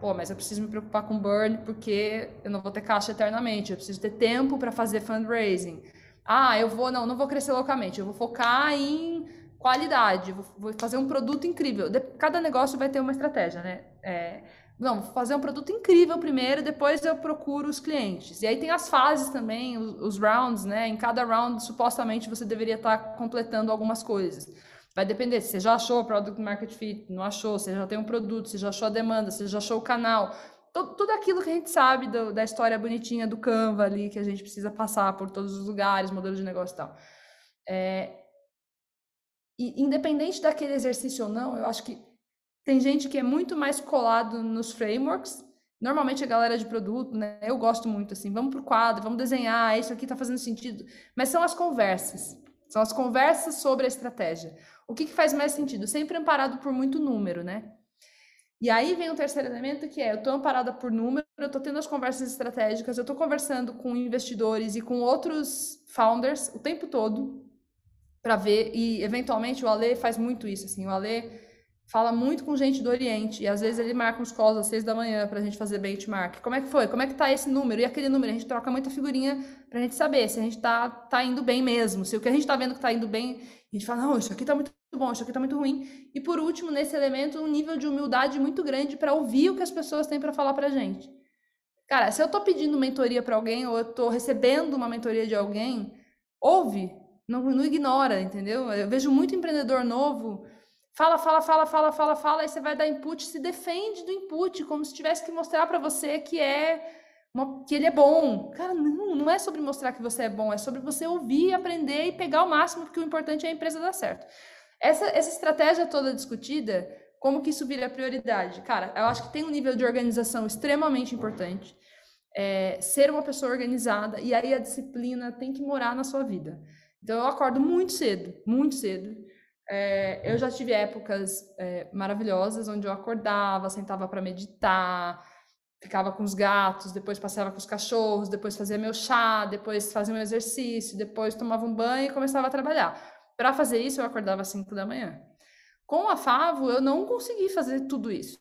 Pô, mas eu preciso me preocupar com burn porque eu não vou ter caixa eternamente, eu preciso ter tempo para fazer fundraising. Ah, eu vou, não, não vou crescer loucamente, eu vou focar em qualidade, vou fazer um produto incrível. Cada negócio vai ter uma estratégia, né? É, não, vou fazer um produto incrível primeiro, depois eu procuro os clientes. E aí tem as fases também, os, os rounds, né? Em cada round, supostamente, você deveria estar completando algumas coisas. Vai depender se você já achou o product market fit, não achou, você já tem um produto, você já achou a demanda, você já achou o canal. Tudo, tudo aquilo que a gente sabe do, da história bonitinha do Canva ali, que a gente precisa passar por todos os lugares, modelo de negócio e tal. É, e independente daquele exercício ou não, eu acho que tem gente que é muito mais colado nos frameworks. Normalmente a galera de produto, né? Eu gosto muito assim, vamos pro quadro, vamos desenhar, isso aqui está fazendo sentido. Mas são as conversas. São as conversas sobre a estratégia. O que, que faz mais sentido? Sempre amparado por muito número, né? E aí vem o terceiro elemento, que é, eu estou amparada por número, eu estou tendo as conversas estratégicas, eu estou conversando com investidores e com outros founders o tempo todo para ver, e eventualmente o Ale faz muito isso, assim, o Ale fala muito com gente do Oriente, e às vezes ele marca uns calls às seis da manhã para a gente fazer benchmark. Como é que foi? Como é que tá esse número? E aquele número? A gente troca muita figurinha para a gente saber se a gente tá, tá indo bem mesmo, se o que a gente está vendo que está indo bem, a gente fala, não, isso aqui está muito bom, isso aqui está muito ruim. E por último, nesse elemento, um nível de humildade muito grande para ouvir o que as pessoas têm para falar para gente. Cara, se eu estou pedindo mentoria para alguém ou eu estou recebendo uma mentoria de alguém, ouve, não, não ignora, entendeu? Eu vejo muito empreendedor novo Fala, fala, fala, fala, fala, fala, aí você vai dar input, se defende do input, como se tivesse que mostrar para você que é uma, que ele é bom. Cara, não, não é sobre mostrar que você é bom, é sobre você ouvir, aprender e pegar o máximo, porque o importante é a empresa dar certo. Essa, essa estratégia toda discutida, como que isso vira prioridade? Cara, eu acho que tem um nível de organização extremamente importante. É, ser uma pessoa organizada, e aí a disciplina tem que morar na sua vida. Então eu acordo muito cedo, muito cedo. É, eu já tive épocas é, maravilhosas onde eu acordava, sentava para meditar, ficava com os gatos, depois passeava com os cachorros, depois fazia meu chá, depois fazia meu exercício, depois tomava um banho e começava a trabalhar. Para fazer isso, eu acordava às 5 da manhã. Com a Favo, eu não consegui fazer tudo isso.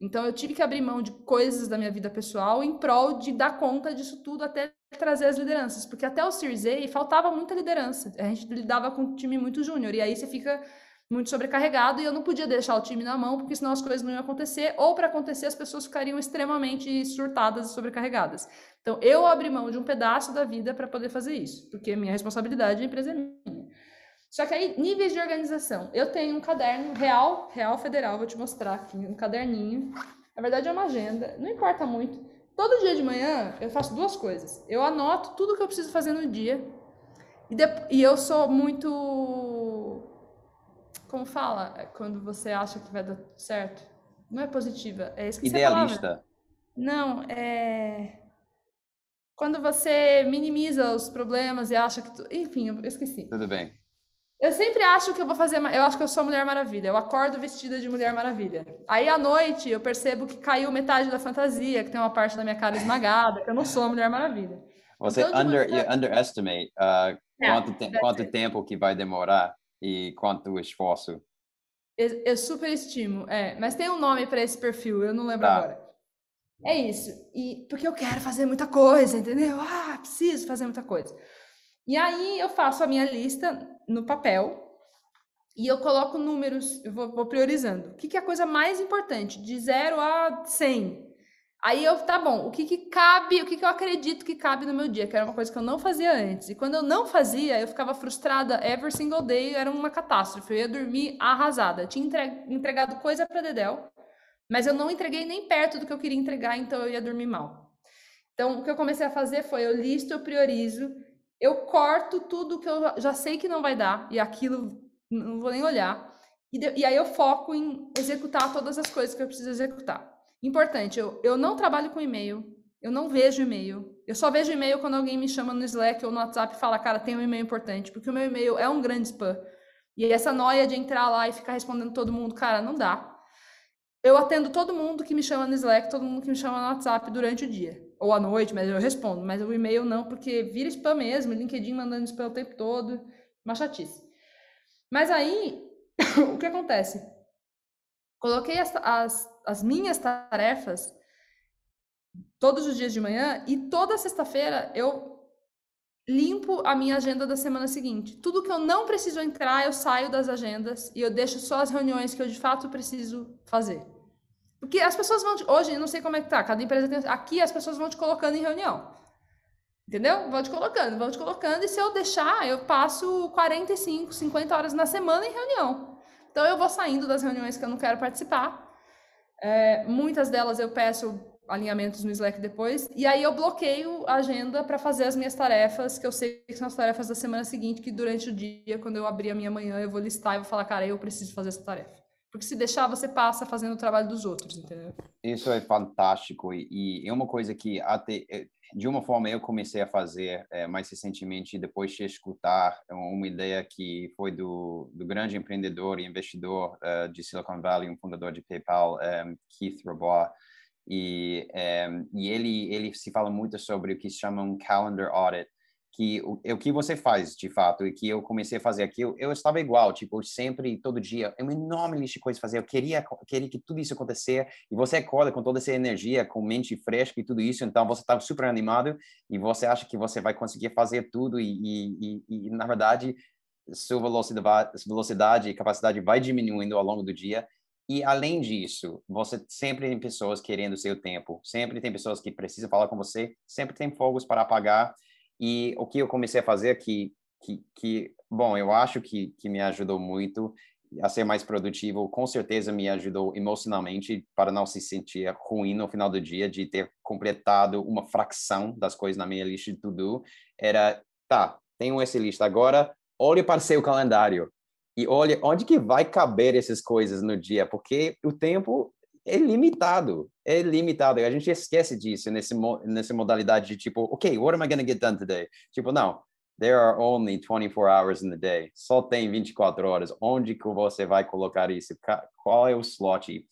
Então, eu tive que abrir mão de coisas da minha vida pessoal em prol de dar conta disso tudo até trazer as lideranças, porque até o Series A faltava muita liderança. A gente lidava com um time muito júnior e aí você fica muito sobrecarregado e eu não podia deixar o time na mão, porque senão as coisas não iam acontecer, ou para acontecer as pessoas ficariam extremamente surtadas e sobrecarregadas. Então, eu abri mão de um pedaço da vida para poder fazer isso, porque minha responsabilidade, a empresa é minha. Só que aí, níveis de organização. Eu tenho um caderno real, real federal, vou te mostrar aqui, um caderninho. Na verdade, é uma agenda, não importa muito. Todo dia de manhã eu faço duas coisas. Eu anoto tudo que eu preciso fazer no dia. E, de... e eu sou muito. Como fala? É quando você acha que vai dar certo? Não é positiva, é esqueci
Idealista.
Não, é. Quando você minimiza os problemas e acha que. Tu... Enfim, eu esqueci.
Tudo bem.
Eu sempre acho que eu vou fazer. Eu acho que eu sou Mulher Maravilha. Eu acordo vestida de Mulher Maravilha. Aí à noite eu percebo que caiu metade da fantasia, que tem uma parte da minha cara esmagada, que eu não sou a Mulher Maravilha.
Você então, under, underestimate uh, é, quanto, te quanto tempo que vai demorar e quanto esforço.
Eu, eu superestimo, é. Mas tem um nome para esse perfil, eu não lembro tá. agora. É isso. E porque eu quero fazer muita coisa, entendeu? Ah, preciso fazer muita coisa. E aí eu faço a minha lista no papel e eu coloco números, eu vou, vou priorizando. O que, que, é a coisa mais importante? De 0 a 100. Aí eu, tá bom, o que, que cabe, o que, que eu acredito que cabe no meu dia, que era uma coisa que eu não fazia antes. E quando eu não fazia, eu ficava frustrada every single day, era uma catástrofe. Eu ia dormir arrasada. Eu tinha entregado coisa para Dedel, mas eu não entreguei nem perto do que eu queria entregar, então eu ia dormir mal. Então, o que eu comecei a fazer foi eu listo, eu priorizo, eu corto tudo que eu já sei que não vai dar, e aquilo não vou nem olhar. E, de, e aí eu foco em executar todas as coisas que eu preciso executar. Importante, eu, eu não trabalho com e-mail, eu não vejo e-mail. Eu só vejo e-mail quando alguém me chama no Slack ou no WhatsApp e fala, cara, tem um e-mail importante, porque o meu e-mail é um grande spam. E essa noia de entrar lá e ficar respondendo todo mundo, cara, não dá. Eu atendo todo mundo que me chama no Slack, todo mundo que me chama no WhatsApp durante o dia ou à noite, mas eu respondo. Mas o e-mail não, porque vira spam mesmo, LinkedIn mandando spam o tempo todo, uma chatice. Mas aí, o que acontece? Coloquei as, as, as minhas tarefas todos os dias de manhã e toda sexta-feira eu limpo a minha agenda da semana seguinte. Tudo que eu não preciso entrar, eu saio das agendas e eu deixo só as reuniões que eu de fato preciso fazer. Porque as pessoas vão. Te, hoje, não sei como é que tá, cada empresa tem. Aqui as pessoas vão te colocando em reunião. Entendeu? Vão te colocando, vão te colocando, e se eu deixar, eu passo 45, 50 horas na semana em reunião. Então eu vou saindo das reuniões que eu não quero participar. É, muitas delas eu peço alinhamentos no Slack depois, e aí eu bloqueio a agenda para fazer as minhas tarefas, que eu sei que são as tarefas da semana seguinte, que durante o dia, quando eu abrir a minha manhã, eu vou listar e vou falar, cara, eu preciso fazer essa tarefa. Porque se deixar, você passa fazendo o trabalho dos outros, entendeu?
Isso é fantástico. E, é uma coisa que, até, é, de uma forma, eu comecei a fazer é, mais recentemente, depois de escutar uma ideia que foi do, do grande empreendedor e investidor uh, de Silicon Valley, um fundador de PayPal, um, é, Keith Rabois. E, um, e ele, ele se fala muito sobre o que se chama um calendar audit, que o, o que você faz de fato e que eu comecei a fazer aqui, eu, estava igual, tipo, sempre, todo dia, é uma enorme lista de coisas a fazer, eu queria, queria que tudo isso acontecesse e você acorda com toda essa energia, com mente fresca e tudo isso, então você está super animado e você acha que você vai conseguir fazer tudo e, e, e, e na verdade, sua velocidade, velocidade e capacidade vai diminuindo ao longo do dia e além disso, você sempre tem pessoas querendo seu tempo, sempre tem pessoas que precisam falar com você, sempre tem fogos para apagar e o que eu comecei a fazer que, que, que bom, eu acho que, que me ajudou muito a ser mais produtivo, com certeza me ajudou emocionalmente para não se sentir ruim no final do dia de ter completado uma fração das coisas na minha lista de tudo. Era, tá, tenho essa lista agora, olhe para seu calendário e olhe onde que vai caber essas coisas no dia, porque o tempo é limitado, é limitado. A gente esquece disso nesse nessa modalidade de tipo, ok, what am I going to get done today? Tipo, não, there are only 24 hours in the day. Só tem 24 horas. Onde que você vai colocar isso? Qual é o slot?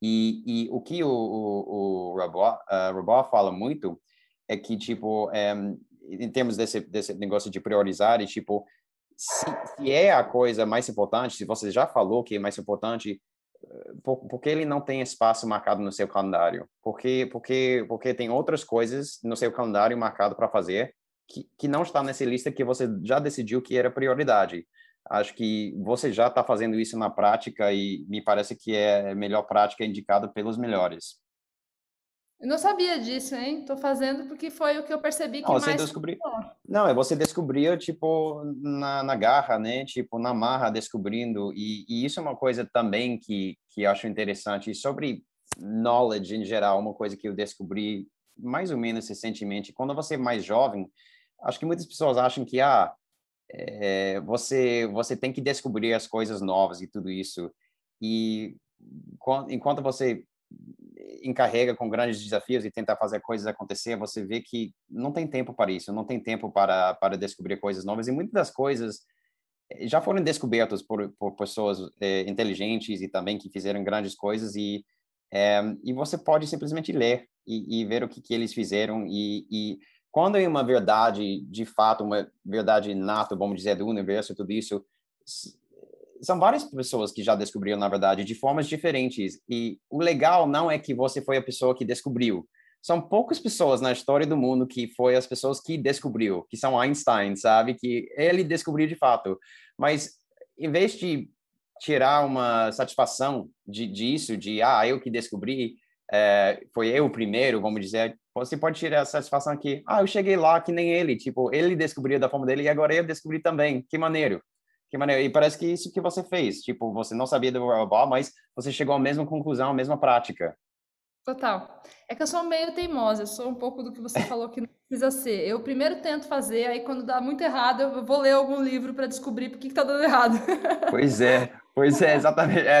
E, e o que o, o, o uh, fala muito é que, tipo, um, em termos desse, desse negócio de priorizar, e, tipo, se, se é a coisa mais importante, se você já falou que é mais importante, por, porque ele não tem espaço marcado no seu calendário? Porque, porque, porque tem outras coisas no seu calendário marcado para fazer que, que não está nessa lista que você já decidiu que era prioridade. Acho que você já está fazendo isso na prática e me parece que é a melhor prática indicada pelos melhores.
Eu não sabia disso, hein? Tô fazendo porque foi o que eu percebi que
não,
você mais...
Descobri... Não, é você descobriu, tipo, na, na garra, né? Tipo, na marra, descobrindo. E, e isso é uma coisa também que, que acho interessante. sobre knowledge em geral, uma coisa que eu descobri mais ou menos recentemente. Quando você é mais jovem, acho que muitas pessoas acham que, ah, é, você, você tem que descobrir as coisas novas e tudo isso. E enquanto você encarrega com grandes desafios e tentar fazer coisas acontecer, você vê que não tem tempo para isso, não tem tempo para, para descobrir coisas novas. E muitas das coisas eh, já foram descobertas por, por pessoas é, inteligentes e também que fizeram grandes coisas. E, é, e você pode simplesmente ler e, e ver o que, que eles fizeram. E, e quando é uma verdade, de fato, uma verdade inata, vamos dizer, do universo, tudo isso, são várias pessoas que já descobriram, na verdade, de formas diferentes. E o legal não é que você foi a pessoa que descobriu. São poucas pessoas na história do mundo que foi as pessoas que descobriu, que são Einstein, sabe? Que ele descobriu de fato. Mas em vez de tirar uma satisfação de, disso, de ah, eu que descobri, é, foi eu primeiro, vamos dizer, você pode tirar a satisfação aqui, ah, eu cheguei lá que nem ele, tipo, ele descobriu da forma dele e agora eu descobri também, que maneiro. Que maneiro. E parece que isso que você fez. Tipo, você não sabia do robô, mas você chegou à mesma conclusão, à mesma prática.
Total. É que eu sou meio teimosa, eu sou um pouco do que você falou que não precisa ser. Eu primeiro tento fazer, aí quando dá muito errado, eu vou ler algum livro para descobrir por que, que tá dando errado.
Pois é, pois é, exatamente. É,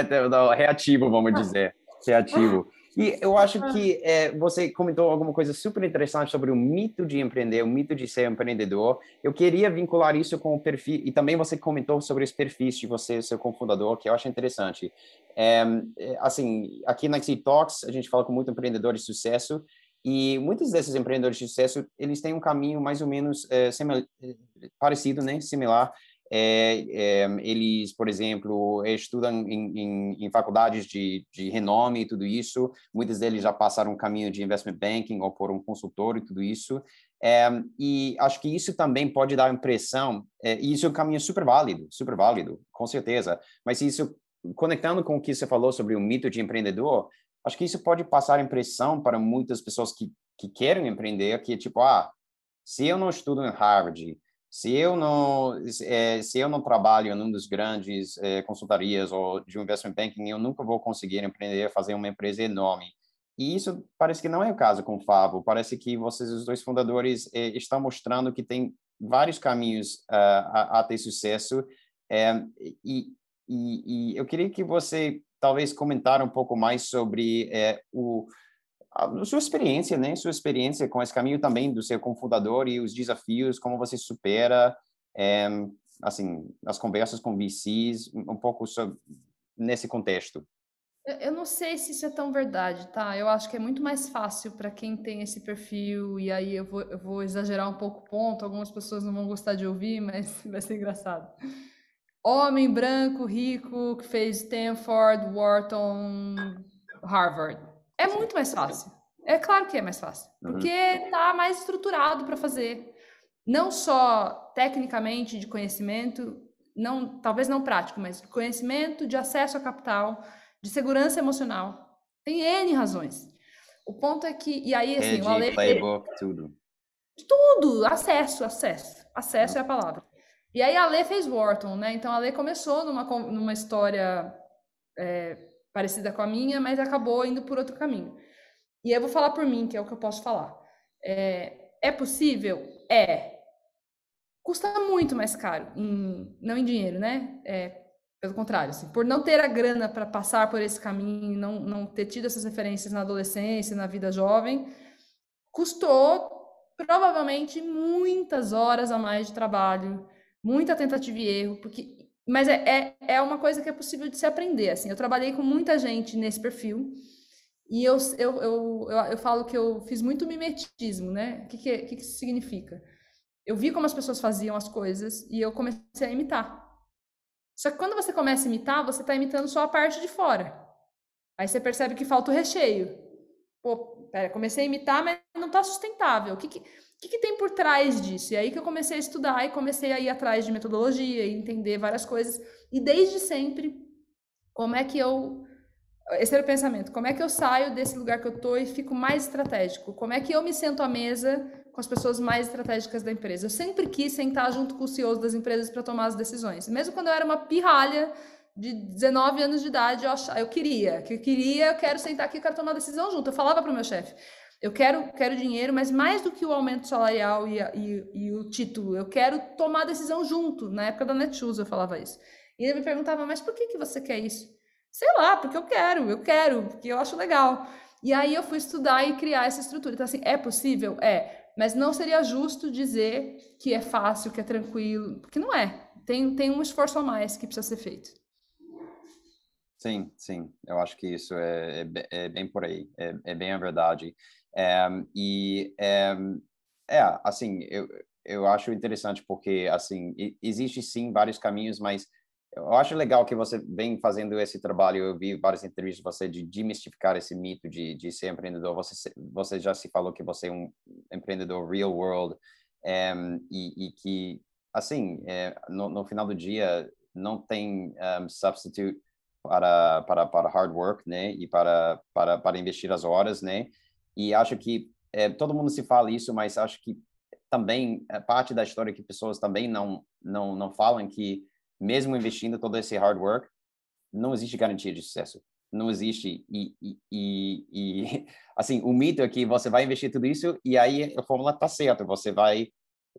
reativo, vamos dizer. Reativo. E eu acho ah. que é, você comentou alguma coisa super interessante sobre o mito de empreender, o mito de ser empreendedor. Eu queria vincular isso com o perfil, e também você comentou sobre os perfis de você, seu cofundador, que eu acho interessante. É, é assim, aqui na Exit Talks, a gente fala com muito empreendedor de sucesso, e muitos desses empreendedores de sucesso, eles têm um caminho mais ou menos é, é parecido, né, similar, é, é, eles, por exemplo, estudam em, em, em, faculdades de, de renome e tudo isso. Muitos deles já passaram um caminho de investment banking ou por um consultor e tudo isso. É, e acho que isso também pode dar a impressão, é, e isso é um caminho super válido, super válido, com certeza. Mas isso, conectando com o que você falou sobre o mito de empreendedor, acho que isso pode passar a impressão para muitas pessoas que, que querem empreender, que é tipo, ah, se eu não estudo em Harvard, se eu não é, se eu não trabalho em um dos grandes é, consultorias ou de investment banking, eu nunca vou conseguir empreender, fazer uma empresa enorme. E isso parece que não é o caso com o Favo. Parece que vocês, os dois fundadores, é, estão mostrando que tem vários caminhos uh, a, a, ter sucesso. E, e, e, eu queria que você talvez comentar um pouco mais sobre o, a sua experiência, né? Sua experiência com esse caminho também do seu cofundador e os desafios, como você supera, é, assim, as conversas com VCs, um pouco sobre, nesse contexto.
Eu não sei se isso é tão verdade, tá? Eu acho que é muito mais fácil para quem tem esse perfil, e aí eu vou, eu vou exagerar um pouco o ponto, algumas pessoas não vão gostar de ouvir, mas vai ser engraçado. Homem branco, rico, que fez Stanford, Wharton, Harvard. É muito mais fácil. É claro que é mais fácil, uhum. porque tá mais estruturado para fazer. Não só tecnicamente de conhecimento, não, talvez não prático, mas conhecimento de acesso a capital, de segurança emocional. Tem N razões. O ponto é que. E aí, assim,
o Ale. Playbook, tudo.
Tudo! Acesso, acesso. Acesso é a palavra. E aí a Lê fez Wharton, né? Então a Lê começou numa, numa história é, parecida com a minha, mas acabou indo por outro caminho. E eu vou falar por mim, que é o que eu posso falar. É, é possível? É. Custa muito mais caro, em, não em dinheiro, né? É, pelo contrário, assim, por não ter a grana para passar por esse caminho, não, não ter tido essas referências na adolescência, na vida jovem, custou provavelmente muitas horas a mais de trabalho, muita tentativa e erro, porque mas é, é, é uma coisa que é possível de se aprender. Assim, eu trabalhei com muita gente nesse perfil e eu, eu, eu, eu, eu falo que eu fiz muito mimetismo, né? O que, que, que, que isso significa? Eu vi como as pessoas faziam as coisas e eu comecei a imitar. Só que quando você começa a imitar, você está imitando só a parte de fora. Aí você percebe que falta o recheio. Pô, pera, comecei a imitar, mas não está sustentável. O que, que, que, que tem por trás disso? E aí que eu comecei a estudar e comecei a ir atrás de metodologia e entender várias coisas. E desde sempre, como é que eu. Esse era o pensamento. Como é que eu saio desse lugar que eu estou e fico mais estratégico? Como é que eu me sento à mesa com as pessoas mais estratégicas da empresa. Eu sempre quis sentar junto com os CEOs das empresas para tomar as decisões. Mesmo quando eu era uma pirralha de 19 anos de idade, eu, achava, eu queria, que eu queria, eu quero sentar aqui, eu quero tomar decisão junto. Eu falava para o meu chefe, eu quero, quero dinheiro, mas mais do que o aumento salarial e, e, e, o título, eu quero tomar decisão junto. Na época da Netshoes eu falava isso. E ele me perguntava, mas por que, que você quer isso? Sei lá, porque eu quero, eu quero, porque eu acho legal. E aí eu fui estudar e criar essa estrutura. Então, assim, é possível? É. Mas não seria justo dizer que é fácil, que é tranquilo, porque não é. Tem, tem um esforço a mais que precisa ser feito.
Sim, sim. Eu acho que isso é, é, é bem por aí. É, é bem a verdade. É, e é, é, assim, eu, eu acho interessante porque, assim, existe sim vários caminhos, mas eu acho legal que você vem fazendo esse trabalho. Eu vi várias entrevistas de você de demistificar esse mito de, de ser empreendedor. Você, você já se falou que você é um empreendedor real world é, e, e, que, assim, é, no, no, final do dia, não tem um, substitute para, para, para hard work, né? E para, para, para investir as horas, né? E acho que é, todo mundo se fala isso, mas acho que também é parte da história que pessoas também não não não falam que mesmo investindo todo esse hard work, não existe garantia de sucesso. Não existe. E, e, e, e assim, o mito é que você vai investir tudo isso e aí a fórmula está certa. Você vai,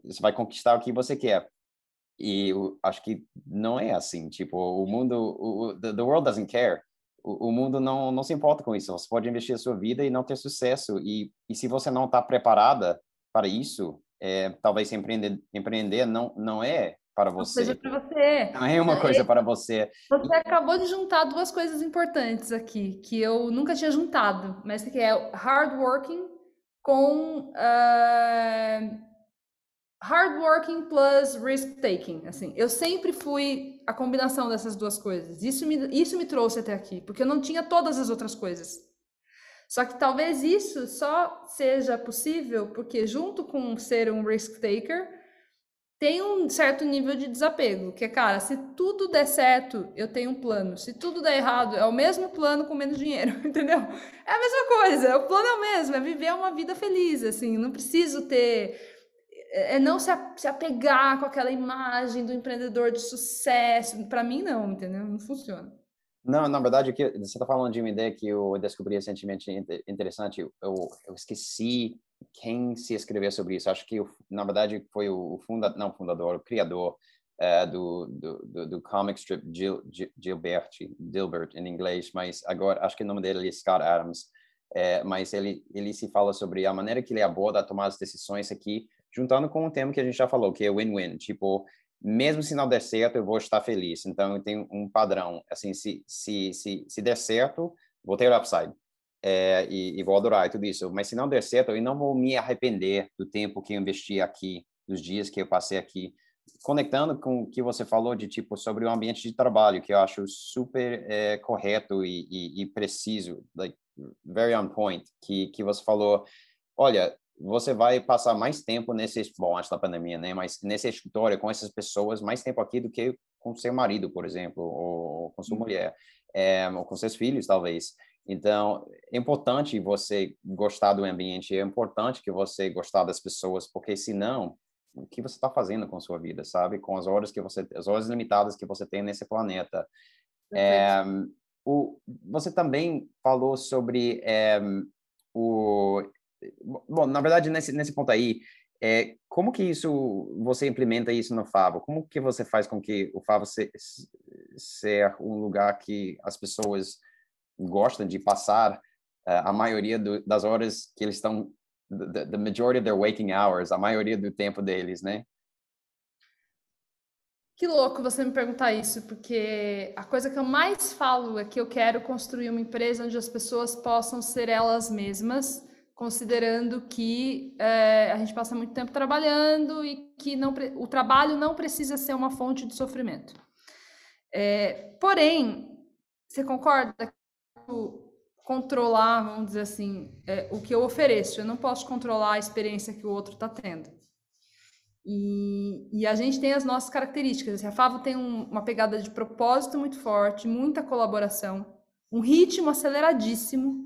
você vai conquistar o que você quer. E eu acho que não é assim. Tipo, o mundo, o, the, the world doesn't care. O, o, mundo não, não se importa com isso. Você pode investir a sua vida e não ter sucesso. E, e se você não está preparada para isso, é, talvez empreender, empreender não, não é para você.
Seja para você.
Não é uma é, coisa para você.
Você acabou de juntar duas coisas importantes aqui, que eu nunca tinha juntado, mas que é hard working com uh, hard working plus risk taking. Assim, eu sempre fui a combinação dessas duas coisas. Isso me, isso me trouxe até aqui, porque eu não tinha todas as outras coisas. Só que talvez isso só seja possível porque junto com ser um risk taker, tem um certo nível de desapego, que é, cara, se tudo der certo, eu tenho um plano. Se tudo der errado, é o mesmo plano com menos dinheiro, entendeu? É a mesma coisa, o plano é o mesmo, é viver uma vida feliz, assim, não preciso ter é, é não se, se apegar com aquela imagem do empreendedor de sucesso. Para mim, não, entendeu? Não funciona.
Não, na verdade, que você está falando de uma ideia que eu descobri recentemente interessante. Eu, eu esqueci quem se escreveu sobre isso. Acho que, na verdade, foi o, funda, não, fundador, o criador é, do, do, do, comic strip Gil, Gilbert, Gilbert em inglês, mas agora acho que o nome dele é Scott Adams. É, mas ele ele se fala sobre a maneira que ele aborda tomar as decisões aqui, juntando com o tema que a gente já falou, que é win-win. Tipo, mesmo se não der certo, eu vou estar feliz. Então, eu tenho um padrão. Assim, se se se, se der certo, vou ter upside. É, e, e, vou adorar e tudo isso. Mas se não der certo, eu não vou me arrepender do tempo que eu investi aqui, dos dias que eu passei aqui conectando com o que você falou de tipo sobre o ambiente de trabalho, que eu acho super é, correto e, e, e, preciso, like very on point, que que você falou, olha, você vai passar mais tempo nesse, bom, antes da pandemia, né, mas nesse escritório com essas pessoas mais tempo aqui do que com seu marido, por exemplo, ou com sua uhum. mulher, é, ou com seus filhos, talvez. Então, é importante você gostar do ambiente, é importante que você gostar das pessoas, porque senão o que você está fazendo com sua vida, sabe? Com as horas que você, as horas limitadas que você tem nesse planeta. É, o, você também falou sobre é, o, bom, na verdade nesse nesse ponto aí, é, como que isso você implementa isso no Favo? Como que você faz com que o Favo se, ser um lugar que as pessoas gostam de passar uh, a maioria do, das horas que eles estão the, the majority of their waking hours, a maioria do tempo deles, né?
Que louco você me perguntar isso, porque a coisa que eu mais falo é que eu quero construir uma empresa onde as pessoas possam ser elas mesmas, considerando que é, a gente passa muito tempo trabalhando e que não, o trabalho não precisa ser uma fonte de sofrimento. É, porém, você concorda que controlar, vamos dizer assim, é, o que eu ofereço. Eu não posso controlar a experiência que o outro está tendo. E, e, a gente tem as nossas características. Assim, a Favo tem um, uma pegada de propósito muito forte, muita colaboração, um ritmo aceleradíssimo,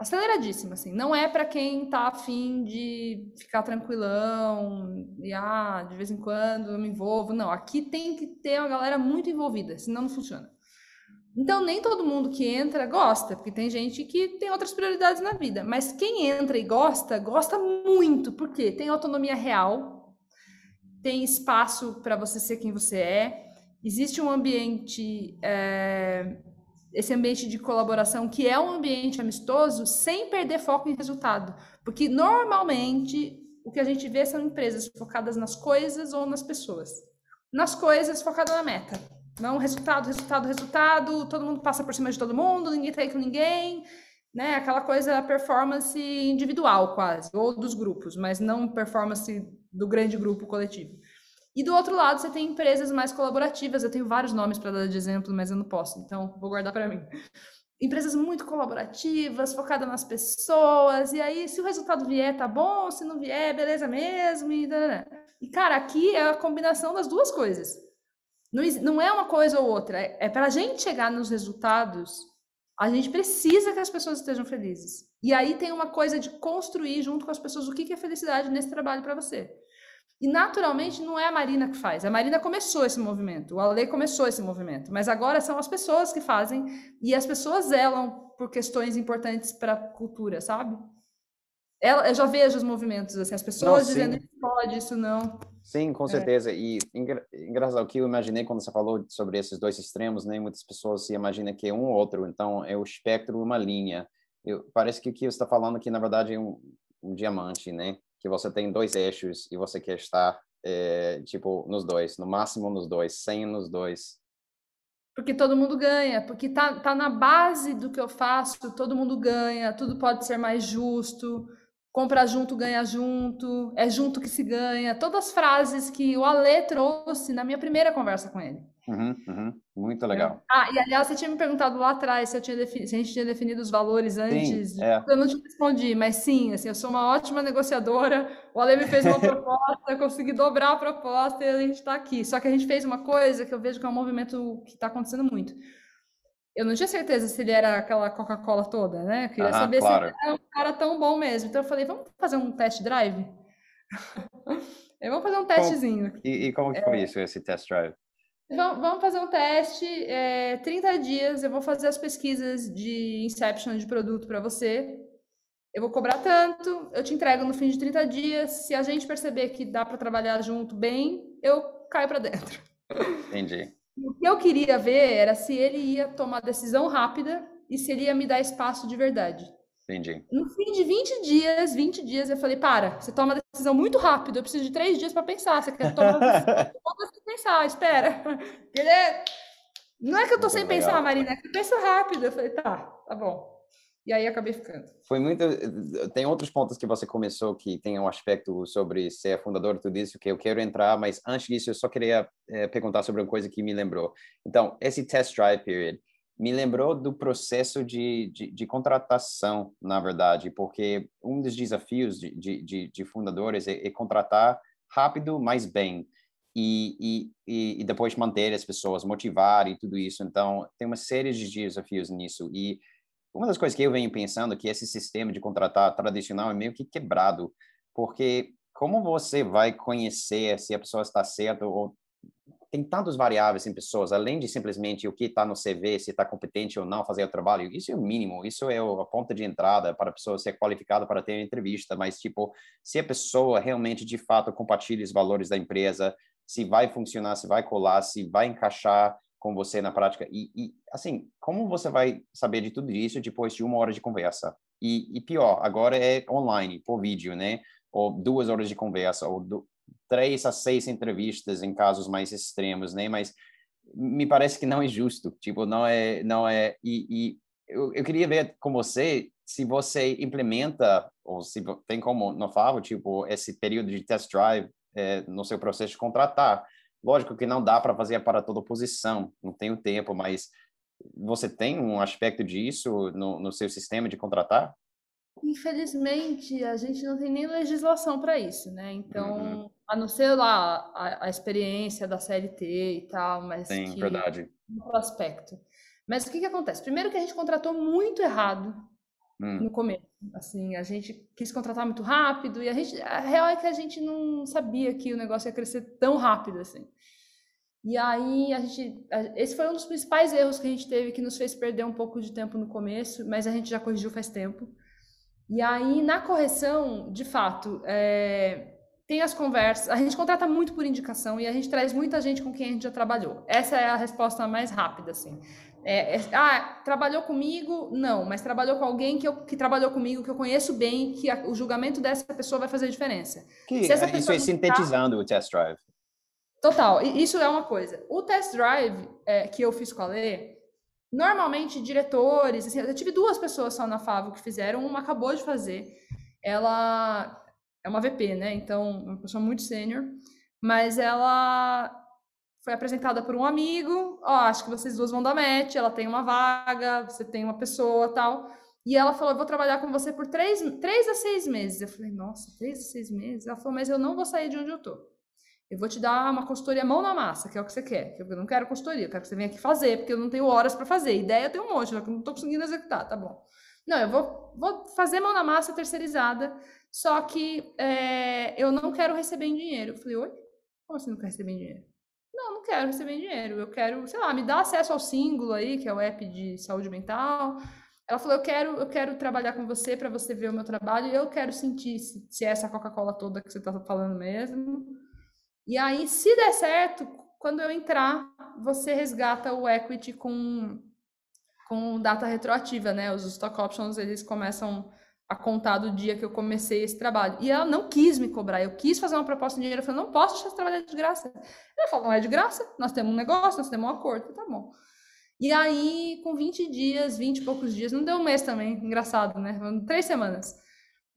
aceleradíssimo, assim. Não é para quem está afim de ficar tranquilão e ah, de vez em quando eu me envolvo. Não, aqui tem que ter uma galera muito envolvida, senão não funciona. Então, nem todo mundo que entra gosta, porque tem gente que tem outras prioridades na vida. Mas quem entra e gosta, gosta muito, porque tem autonomia real, tem espaço para você ser quem você é, existe um ambiente, é, esse ambiente de colaboração, que é um ambiente amistoso, sem perder foco em resultado. Porque normalmente o que a gente vê são empresas focadas nas coisas ou nas pessoas. Nas coisas, focada na meta não, resultado, resultado, resultado, todo mundo passa por cima de todo mundo, ninguém tá aí com ninguém, né? Aquela coisa performance individual quase, ou dos grupos, mas não performance do grande grupo coletivo. E do outro lado, você tem empresas mais colaborativas. Eu tenho vários nomes para dar de exemplo, mas eu não posso, então vou guardar para mim. Empresas muito colaborativas, focadas nas pessoas, e aí, se o resultado vier, tá bom, se não vier, beleza mesmo. E, e cara, aqui é a combinação das duas coisas não, é uma coisa ou outra. É, é para a gente chegar nos resultados, a gente precisa que as pessoas estejam felizes. E aí tem uma coisa de construir junto com as pessoas o que é felicidade nesse trabalho para você. E naturalmente não é a Marina que faz. A Marina começou esse movimento, o Ale começou esse movimento, mas agora são as pessoas que fazem e as pessoas zelam por questões importantes para a cultura, sabe? Ela, eu já vejo os movimentos, assim, as pessoas não, dizendo isso pode, isso não.
Sim, com é. certeza. É. E engraçado, o que eu imaginei quando você falou sobre esses dois extremos, né? Muitas pessoas se imaginam que é um ou outro, então é o espectro uma linha. Eu, parece que o que você está falando aqui, na verdade, é um, um, diamante, né? Que você tem dois eixos e você quer estar, é, tipo, nos dois, no máximo nos dois, sem nos dois.
Porque todo mundo ganha, porque tá, tá na base do que eu faço, todo mundo ganha, tudo pode ser mais justo, compra junto, ganha junto, é junto que se ganha. Todas as frases que o Ale trouxe na minha primeira conversa com ele.
Uhum, uhum. Muito legal.
Ah, e aliás, você tinha me perguntado lá atrás se, eu tinha se a gente tinha definido os valores antes.
Sim, é.
Eu não te respondi, mas sim, assim, eu sou uma ótima negociadora. O Ale me fez uma proposta, eu consegui dobrar a proposta e a gente está aqui. Só que a gente fez uma coisa que eu vejo que é um movimento que está acontecendo muito eu não tinha certeza se ele era aquela Coca-Cola toda, né? Eu queria saber claro. se ele era um cara tão bom mesmo. Então eu falei, vamos fazer um test drive? vamos fazer um testezinho.
Como, e, e, como que foi é, isso, esse test drive?
Vamos fazer um teste, é, 30 dias, eu vou fazer as pesquisas de inception de produto para você. Eu vou cobrar tanto, eu te entrego no fim de 30 dias. Se a gente perceber que dá para trabalhar junto bem, eu caio para dentro.
Entendi.
O que eu queria ver era se ele ia tomar decisão rápida e se ele ia me dar espaço de verdade.
Entendi.
No fim de 20 dias, 20 dias, eu falei, para, você toma decisão muito rápido, eu preciso de três dias para pensar. Você quer tomar decisão? Pode pensar, espera. Não é que eu tô muito sem legal. pensar, Marina, é que eu penso rápido. Eu falei, tá, tá bom. E aí acabei ficando.
Foi muito. Tem outros pontos que você começou que tem um aspecto sobre ser fundador tudo isso que eu quero entrar, mas antes disso eu só queria é, perguntar sobre uma coisa que me lembrou. Então, esse test drive period me lembrou do processo de, de, de contratação, na verdade, porque um dos desafios de, de, de fundadores é, é, contratar rápido, mas bem. E, e, e depois manter as pessoas, motivar e tudo isso. Então, tem uma série de desafios nisso. E uma das coisas que eu venho pensando é que esse sistema de contratar tradicional é meio que quebrado, porque como você vai conhecer se a pessoa está certa ou tem tantos variáveis em pessoas, além de simplesmente o que está no CV, se está competente ou não fazer o trabalho, isso é o mínimo, isso é a ponta de entrada para a pessoa ser qualificada para ter uma entrevista, mas, tipo, se a pessoa realmente, de fato, compartilha os valores da empresa, se vai funcionar, se vai colar, se vai encaixar com você na prática, e, e assim, como você vai saber de tudo isso depois de uma hora de conversa? E, e pior, agora é online, por vídeo, né? Ou duas horas de conversa, ou do, três a seis entrevistas em casos mais extremos, né? Mas me parece que não é justo, tipo, não é, não é, e, e eu, eu queria ver com você se você implementa, ou se tem como no Favo, tipo, esse período de test drive é, no seu processo de contratar. Lógico que não dá para fazer para toda posição, não tenho tempo, mas você tem um aspecto disso no, no seu sistema de contratar?
Infelizmente, a gente não tem nem legislação para isso, né? Então, uhum. a não ser lá a, a, experiência da CLT e tal, mas
Sim, que, verdade.
Um aspecto. Mas o que que acontece? Primeiro que a gente contratou muito errado hum. no começo. Assim, a gente quis contratar muito rápido e a gente, a real é que a gente não sabia que o negócio ia crescer tão rápido assim. E aí a gente, esse foi um dos principais erros que a gente teve que nos fez perder um pouco de tempo no começo, mas a gente já corrigiu faz tempo. E aí, na correção, de fato, é, tem as conversas. A gente contrata muito por indicação e a gente traz muita gente com quem a gente já trabalhou. Essa é a resposta mais rápida, assim. É, é, ah, trabalhou comigo? Não, mas trabalhou com alguém que, eu, que trabalhou comigo, que eu conheço bem, que a, o julgamento dessa pessoa vai fazer diferença.
Que, Se essa isso é sintetizando tá, o test drive.
Total, isso é uma coisa. O test drive é, que eu fiz com a Lê, Normalmente, diretores, assim, eu tive duas pessoas só na Favo que fizeram, uma acabou de fazer. Ela é uma VP, né? Então, uma pessoa muito sênior, mas ela foi apresentada por um amigo, ó, oh, acho que vocês duas vão dar match, ela tem uma vaga, você tem uma pessoa tal. E ela falou, eu vou trabalhar com você por três, três a seis meses. Eu falei, nossa, três a seis meses? Ela falou, mas eu não vou sair de onde eu tô. Eu vou te dar uma consultoria mão na massa, que é o que você quer. Eu não quero consultoria, eu quero que você venha aqui fazer, porque eu não tenho horas para fazer. Ideia eu tenho um monte, só que eu não estou conseguindo executar, tá bom. Não, eu vou, vou fazer mão na massa terceirizada, só que é, eu não quero receber em dinheiro. Eu falei, oi? Como assim não quer receber em dinheiro? Não, não quero receber em dinheiro. Eu quero, sei lá, me dá acesso ao símbolo aí, que é o app de saúde mental. Ela falou, eu quero, eu quero trabalhar com você para você ver o meu trabalho e eu quero sentir se, se é essa Coca-Cola toda que você está falando mesmo. E aí, se der certo, quando eu entrar, você resgata o equity com, com data retroativa, né? Os stock options, eles começam a contar do dia que eu comecei esse trabalho. E ela não quis me cobrar, eu quis fazer uma proposta de dinheiro, eu falei, não posso deixar você trabalhar de graça. Ela falou, não é de graça, nós temos um negócio, nós temos um acordo, tá bom. E aí, com 20 dias, 20 e poucos dias, não deu um mês também, engraçado, né? Três semanas.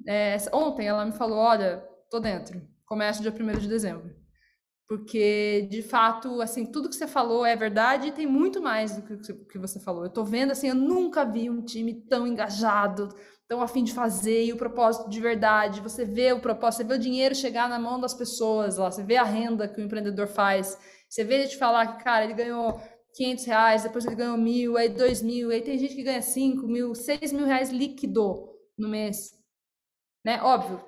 É, ontem ela me falou, olha, tô dentro, começo dia 1 de dezembro porque de fato, assim, tudo que você falou é verdade e tem muito mais do que você falou. Eu tô vendo assim, eu nunca vi um time tão engajado, tão afim de fazer e o propósito de verdade. Você vê o propósito, você vê o dinheiro chegar na mão das pessoas lá, você vê a renda que o empreendedor faz, você vê ele te falar que, cara, ele ganhou 500 reais, depois ele ganhou mil, aí dois mil, aí tem gente que ganha 5 mil, 6 mil reais líquido no mês. Né? Óbvio,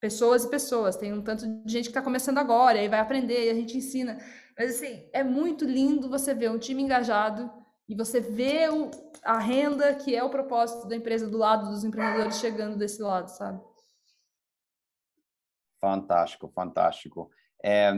pessoas e pessoas. Tem um tanto de gente que está começando agora, aí vai aprender, e a gente ensina. Mas, assim, é muito lindo você ver um time engajado e você ver o, a renda que é o propósito da empresa do lado dos empreendedores chegando desse lado, sabe?
Fantástico, fantástico. É,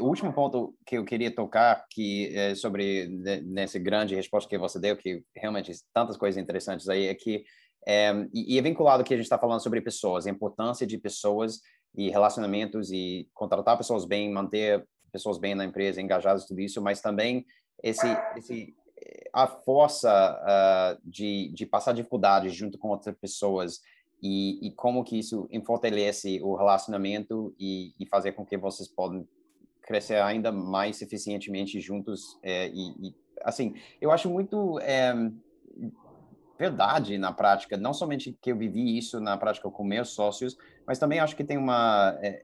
o último ponto que eu queria tocar que é sobre nessa grande resposta que você deu, que realmente tantas coisas interessantes aí, é que é, e é vinculado que a gente está falando sobre pessoas, a importância de pessoas e relacionamentos e contratar pessoas bem, manter pessoas bem na empresa, engajadas tudo isso, mas também esse, esse a força uh, de, de passar dificuldades junto com outras pessoas e, e como que isso fortalece o relacionamento e, e, fazer com que vocês possam crescer ainda mais eficientemente juntos é, e, e, assim eu acho muito é, verdade na prática não somente que eu vivi isso na prática com meus sócios mas também acho que tem uma é,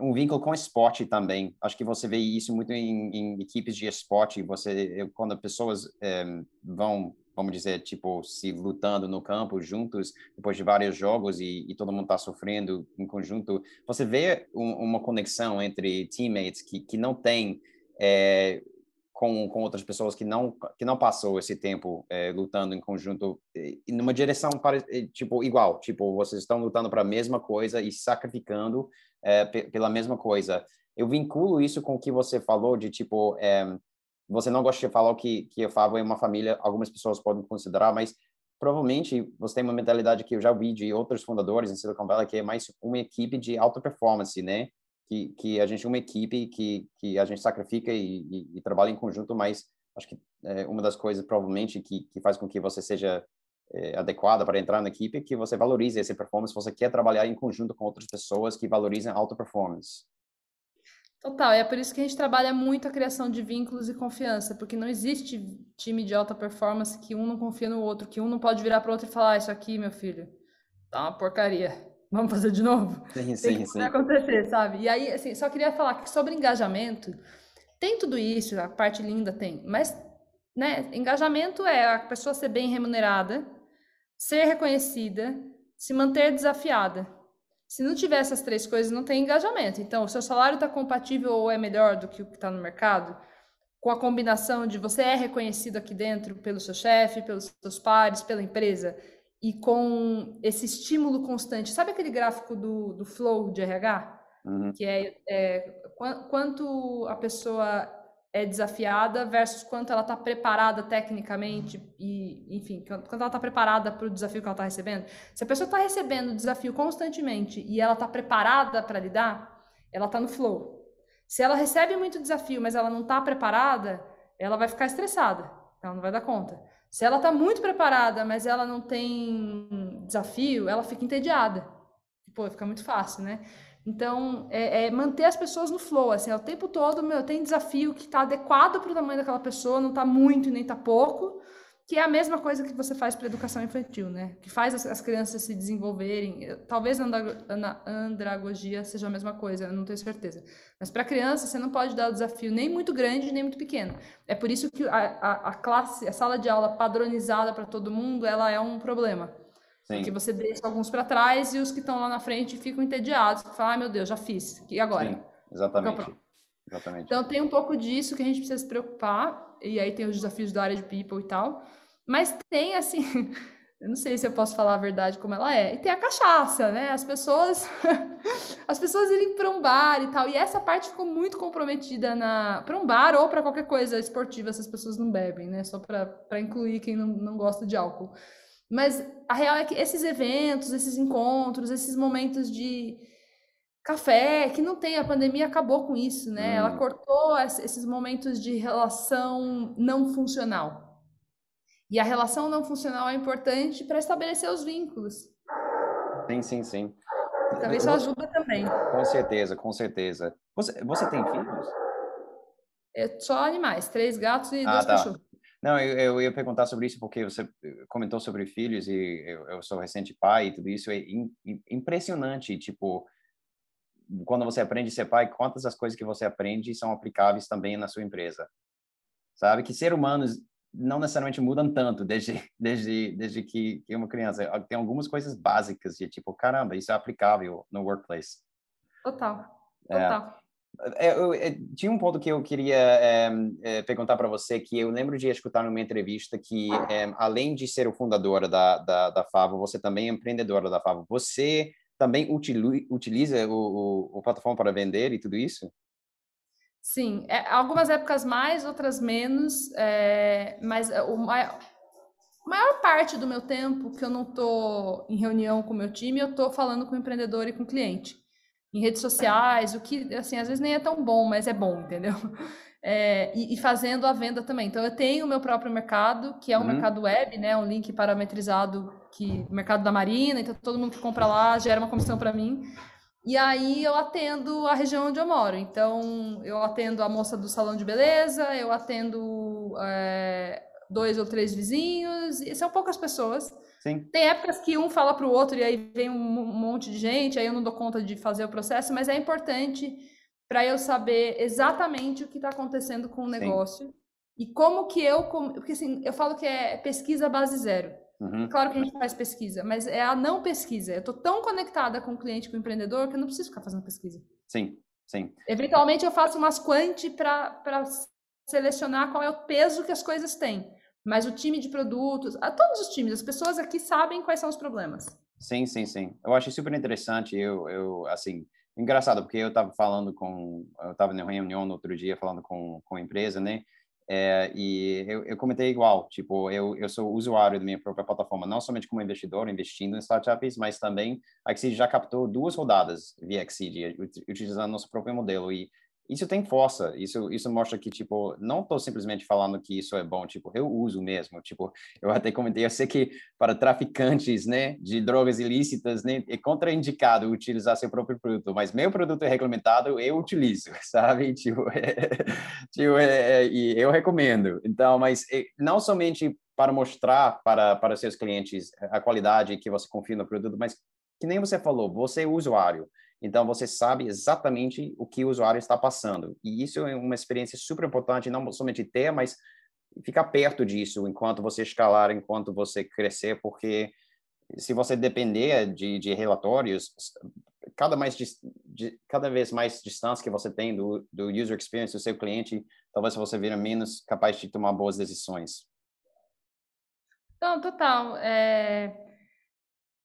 um vínculo com esporte também. Acho que você vê isso muito em, em equipes de esporte. Você, quando pessoas é, vão vamos dizer, tipo, se lutando no campo juntos, depois de vários jogos e, e todo mundo está sofrendo em conjunto, você vê um, uma conexão entre teammates que, que não tem é, com, com outras pessoas que não que não passou esse tempo é, lutando em conjunto e, numa direção para, tipo igual tipo vocês estão lutando para a mesma coisa e sacrificando é, pela mesma coisa eu vinculo isso com o que você falou de tipo é, você não gosta de falar que que eu falo em uma família, algumas pessoas podem considerar, mas provavelmente você tem uma mentalidade que eu já vi de outros fundadores em Silicon Valley que é mais uma equipe de alta performance, né? Que que a gente é uma equipe que que a gente sacrifica e, e, e trabalha em conjunto, mas acho que é uma das coisas provavelmente que que faz com que você seja é, adequada para entrar na equipe é que você valorize essa performance, você quer trabalhar em conjunto com outras pessoas que valorizem alta performance.
Total, é por isso que a gente trabalha muito a criação de vínculos e confiança, porque não existe time de alta performance que um não confia no outro, que um não pode virar para o outro e falar: ah, Isso aqui, meu filho, tá uma porcaria, vamos fazer de novo?
Sim, sim, tem
sim. acontecer, sabe? E aí, assim, só queria falar que sobre engajamento, tem tudo isso, a parte linda tem, mas, né, engajamento é a pessoa ser bem remunerada, ser reconhecida, se manter desafiada. Se não tiver essas três coisas, não tem engajamento. Então, o seu salário está compatível ou é melhor do que o que está no mercado, com a combinação de você é reconhecido aqui dentro pelo seu chefe, pelos seus pares, pela empresa, e com esse estímulo constante. Sabe aquele gráfico do, do flow de RH? Uhum. Que é, é quanto a pessoa é desafiada versus quanto ela está preparada tecnicamente e, enfim, quanto ela está preparada para o desafio que ela está recebendo. Se a pessoa está recebendo o desafio constantemente e ela está preparada para lidar, ela está no flow. Se ela recebe muito desafio, mas ela não está preparada, ela vai ficar estressada, ela não vai dar conta. Se ela está muito preparada, mas ela não tem desafio, ela fica entediada. Pô, fica muito fácil, né? Então, é, é, manter as pessoas no flow, assim, o tempo todo, meu, tem desafio que está adequado para o tamanho daquela pessoa, não está muito nem está pouco, que é a mesma coisa que você faz para educação infantil, né? Que faz as, as crianças se desenvolverem. Talvez a andragogia seja a mesma coisa, eu não tenho certeza. Mas para criança, você não pode dar o desafio nem muito grande, nem muito pequeno. É por isso que a, a, a classe, a sala de aula padronizada para todo mundo, ela é um problema Sim. Porque você deixa alguns para trás e os que estão lá na frente ficam entediados, falam, ai meu Deus, já fiz, e agora? Sim,
exatamente. exatamente.
Então tem um pouco disso que a gente precisa se preocupar, e aí tem os desafios da área de people e tal, mas tem assim, eu não sei se eu posso falar a verdade como ela é, e tem a cachaça, né? As pessoas, as pessoas irem para um bar e tal, e essa parte ficou muito comprometida na para um bar ou para qualquer coisa esportiva, se as pessoas não bebem, né? Só para incluir quem não, não gosta de álcool. Mas a real é que esses eventos, esses encontros, esses momentos de café, que não tem, a pandemia acabou com isso, né? Hum. Ela cortou esses momentos de relação não funcional. E a relação não funcional é importante para estabelecer os vínculos.
Sim, sim, sim.
Talvez isso ajuda também.
Com certeza, com certeza. Você, você tem filhos?
É só animais, três gatos e ah, dois tá. cachorros.
Não, eu, eu, ia perguntar sobre isso porque você eh, comentou sobre filhos e eu, eu sou recente pai e tudo isso é in, impressionante, tipo, quando você aprende a ser pai, quantas as coisas que você aprende são aplicáveis também na sua empresa. Sabe que ser humanos não necessariamente mudam tanto desde desde desde que, que uma criança tem algumas coisas básicas de tipo, caramba, isso é aplicável no workplace.
Total. Total. É.
É, eu, eu, é, tinha um ponto que eu queria é, é, perguntar para você, que eu lembro de escutar numa entrevista que, é, além de ser o fundador da, da, da Favo, você também é empreendedora da Favo. Você também utiliza o, o, o plataforma para vender e tudo isso?
Sim, é, algumas épocas mais, outras menos, é, mas o maior, maior parte do meu tempo que eu não estou em reunião com o meu time, eu estou falando com o empreendedor e com o cliente. Em redes sociais, o que, assim, às vezes nem é tão bom, mas é bom, entendeu? É, e, e, fazendo a venda também. Então, eu tenho o meu próprio mercado, que é um uhum. mercado web, né? Um link parametrizado, que mercado da Marina, então todo mundo que compra lá gera uma comissão para mim. E aí eu atendo a região onde eu moro. Então, eu atendo a moça do salão de beleza, eu atendo é, dois ou três vizinhos, e são poucas pessoas.
Sim.
Tem épocas que um fala para o outro e aí vem um monte de gente, aí eu não dou conta de fazer o processo, mas é importante para eu saber exatamente o que está acontecendo com o negócio Sim. e como que eu. Porque assim, eu falo que é pesquisa base zero. Uhum. Claro que a gente faz pesquisa, mas é a não pesquisa. Eu estou tão conectada com o cliente, com o empreendedor, que eu não preciso ficar fazendo pesquisa.
Sim, sim.
Eventualmente eu faço umas quanti para selecionar qual é o peso que as coisas têm. Mas o time de produtos, a todos os times, as pessoas aqui sabem quais são os problemas.
Sim, sim, sim. Eu acho super interessante. Eu, eu assim, engraçado, porque eu estava falando com, eu estava na reunião no outro dia falando com, com a empresa, né? É, e eu, eu, comentei igual, tipo, eu, eu sou usuário da minha própria plataforma, não somente como investidor, investindo em startups, mas também a Exceed já captou duas rodadas via Exceed, utilizando nosso próprio modelo. E isso tem força, isso isso mostra que tipo não estou simplesmente falando que isso é bom, tipo eu uso mesmo, tipo eu até comentei, eu sei que para traficantes, né, de drogas ilícitas, né, é contraindicado utilizar seu próprio produto, mas meu produto é regulamentado, eu utilizo, sabe, tipo, é, tipo é, é, eu recomendo. Então, mas é, não somente para mostrar para para seus clientes a qualidade que você confia no produto, mas que nem você falou, você é usuário então, você sabe exatamente o que o usuário está passando. E isso é uma experiência super importante, não somente ter, mas ficar perto disso enquanto você escalar, enquanto você crescer, porque se você depender de, de relatórios, cada, mais, de, cada vez mais distância que você tem do, do user experience do seu cliente, talvez você vira menos capaz de tomar boas decisões.
Não, total. É...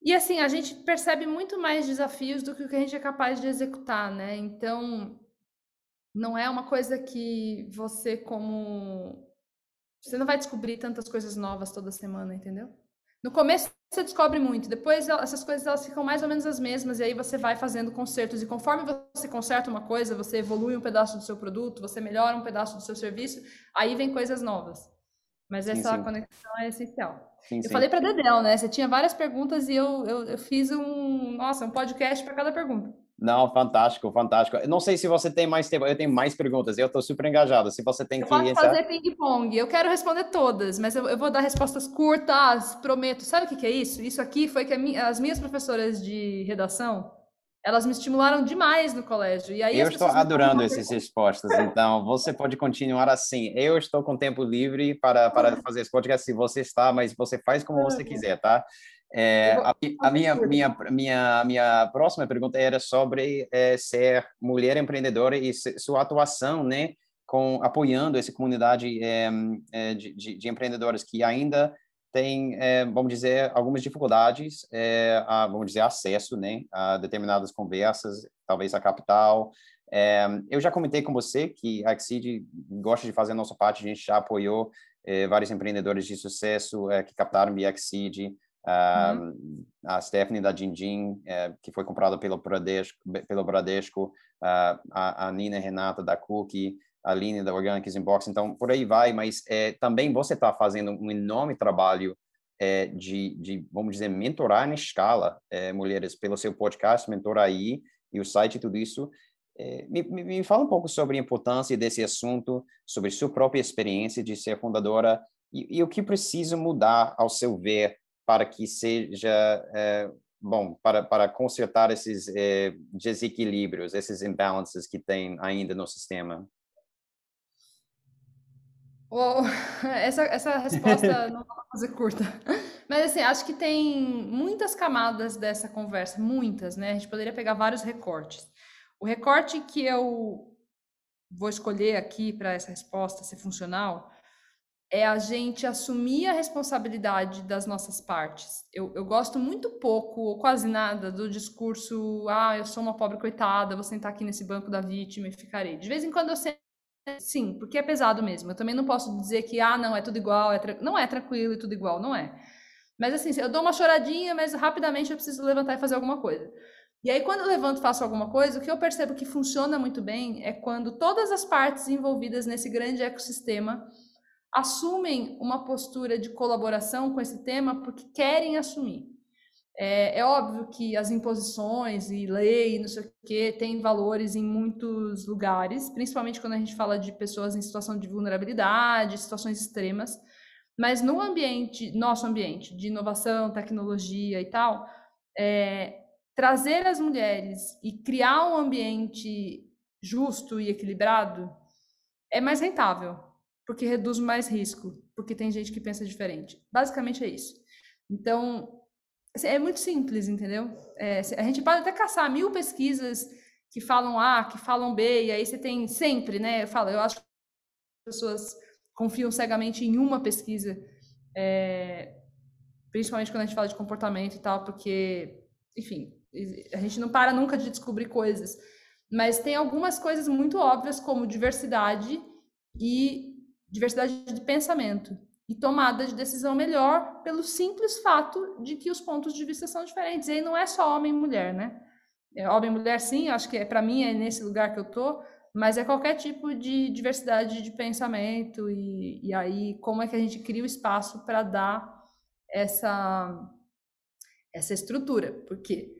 E assim, a gente percebe muito mais desafios do que o que a gente é capaz de executar, né? Então, não é uma coisa que você como você não vai descobrir tantas coisas novas toda semana, entendeu? No começo você descobre muito, depois essas coisas elas ficam mais ou menos as mesmas e aí você vai fazendo consertos e conforme você conserta uma coisa, você evolui um pedaço do seu produto, você melhora um pedaço do seu serviço, aí vem coisas novas. Mas sim, essa sim. conexão é essencial. Sim, eu falei para Dedel, né? Você tinha várias perguntas e eu, eu, eu fiz um, nossa, um podcast para cada pergunta.
Não, fantástico, fantástico. Não sei se você tem mais tempo, eu tenho mais perguntas, eu estou super engajado. Se você tem
eu
que.
Posso fazer ping-pong. Eu quero responder todas, mas eu, eu, vou dar respostas curtas, prometo. Sabe o que, que é isso? Isso aqui foi que minha, as minhas professoras de redação elas me estimularam demais no colégio. E aí
eu estou adorando essas respostas, então você pode continuar assim. Eu estou com tempo livre para, para fazer esse podcast se você está, mas você faz como você quiser, tá? É, a, a, minha, minha, minha, minha próxima pergunta era sobre é, ser mulher empreendedora e sua atuação, né, com apoiando essa comunidade é, é, de, de, de empreendedores que ainda tem, é, vamos dizer, algumas dificuldades, é, a, vamos dizer, acesso né, a determinadas conversas, talvez a capital. É, eu já comentei com você que a Exceed gosta de fazer a nossa parte, a gente já apoiou é, vários empreendedores de sucesso é, que captaram via Exceed, uhum. a Stephanie da Dindin, é, que foi comprada pelo Bradesco, pelo Bradesco a, a Nina Renata da Cookie, a linha da Organics Inbox, então por aí vai, mas é, também você está fazendo um enorme trabalho é, de, de, vamos dizer, mentorar na escala é, mulheres pelo seu podcast, Mentora aí, e o site e tudo isso. É, me, me, fala um pouco sobre a importância desse assunto, sobre sua própria experiência de ser fundadora e, e o que precisa mudar, ao seu ver, para que seja é, bom, para, para consertar esses é, desequilíbrios, esses imbalances que tem ainda no sistema?
Oh, essa, essa resposta não vai fazer curta. Mas assim, acho que tem muitas camadas dessa conversa, muitas, né? A gente poderia pegar vários recortes. O recorte que eu vou escolher aqui para essa resposta ser funcional é a gente assumir a responsabilidade das nossas partes. Eu, eu gosto muito pouco, ou quase nada, do discurso: ah, eu sou uma pobre coitada, vou sentar aqui nesse banco da vítima e ficarei. De vez em quando eu sento. Sim, porque é pesado mesmo. Eu também não posso dizer que, ah, não, é tudo igual, é não é tranquilo e tudo igual, não é. Mas assim, eu dou uma choradinha, mas rapidamente eu preciso levantar e fazer alguma coisa. E aí, quando eu levanto e faço alguma coisa, o que eu percebo que funciona muito bem é quando todas as partes envolvidas nesse grande ecossistema assumem uma postura de colaboração com esse tema porque querem assumir. É, é óbvio que as imposições e lei, não sei o quê, têm valores em muitos lugares, principalmente quando a gente fala de pessoas em situação de vulnerabilidade, situações extremas. Mas no ambiente, nosso ambiente de inovação, tecnologia e tal, é, trazer as mulheres e criar um ambiente justo e equilibrado é mais rentável, porque reduz mais risco, porque tem gente que pensa diferente. Basicamente é isso. Então, é muito simples, entendeu? É, a gente pode até caçar mil pesquisas que falam A, que falam B, e aí você tem sempre, né? Eu falo, eu acho que as pessoas confiam cegamente em uma pesquisa, é, principalmente quando a gente fala de comportamento e tal, porque, enfim, a gente não para nunca de descobrir coisas. Mas tem algumas coisas muito óbvias, como diversidade e diversidade de pensamento e tomada de decisão melhor pelo simples fato de que os pontos de vista são diferentes. E aí não é só homem e mulher, né? É homem e mulher, sim, acho que é, para mim é nesse lugar que eu tô, mas é qualquer tipo de diversidade de pensamento e, e aí como é que a gente cria o espaço para dar essa, essa estrutura. Porque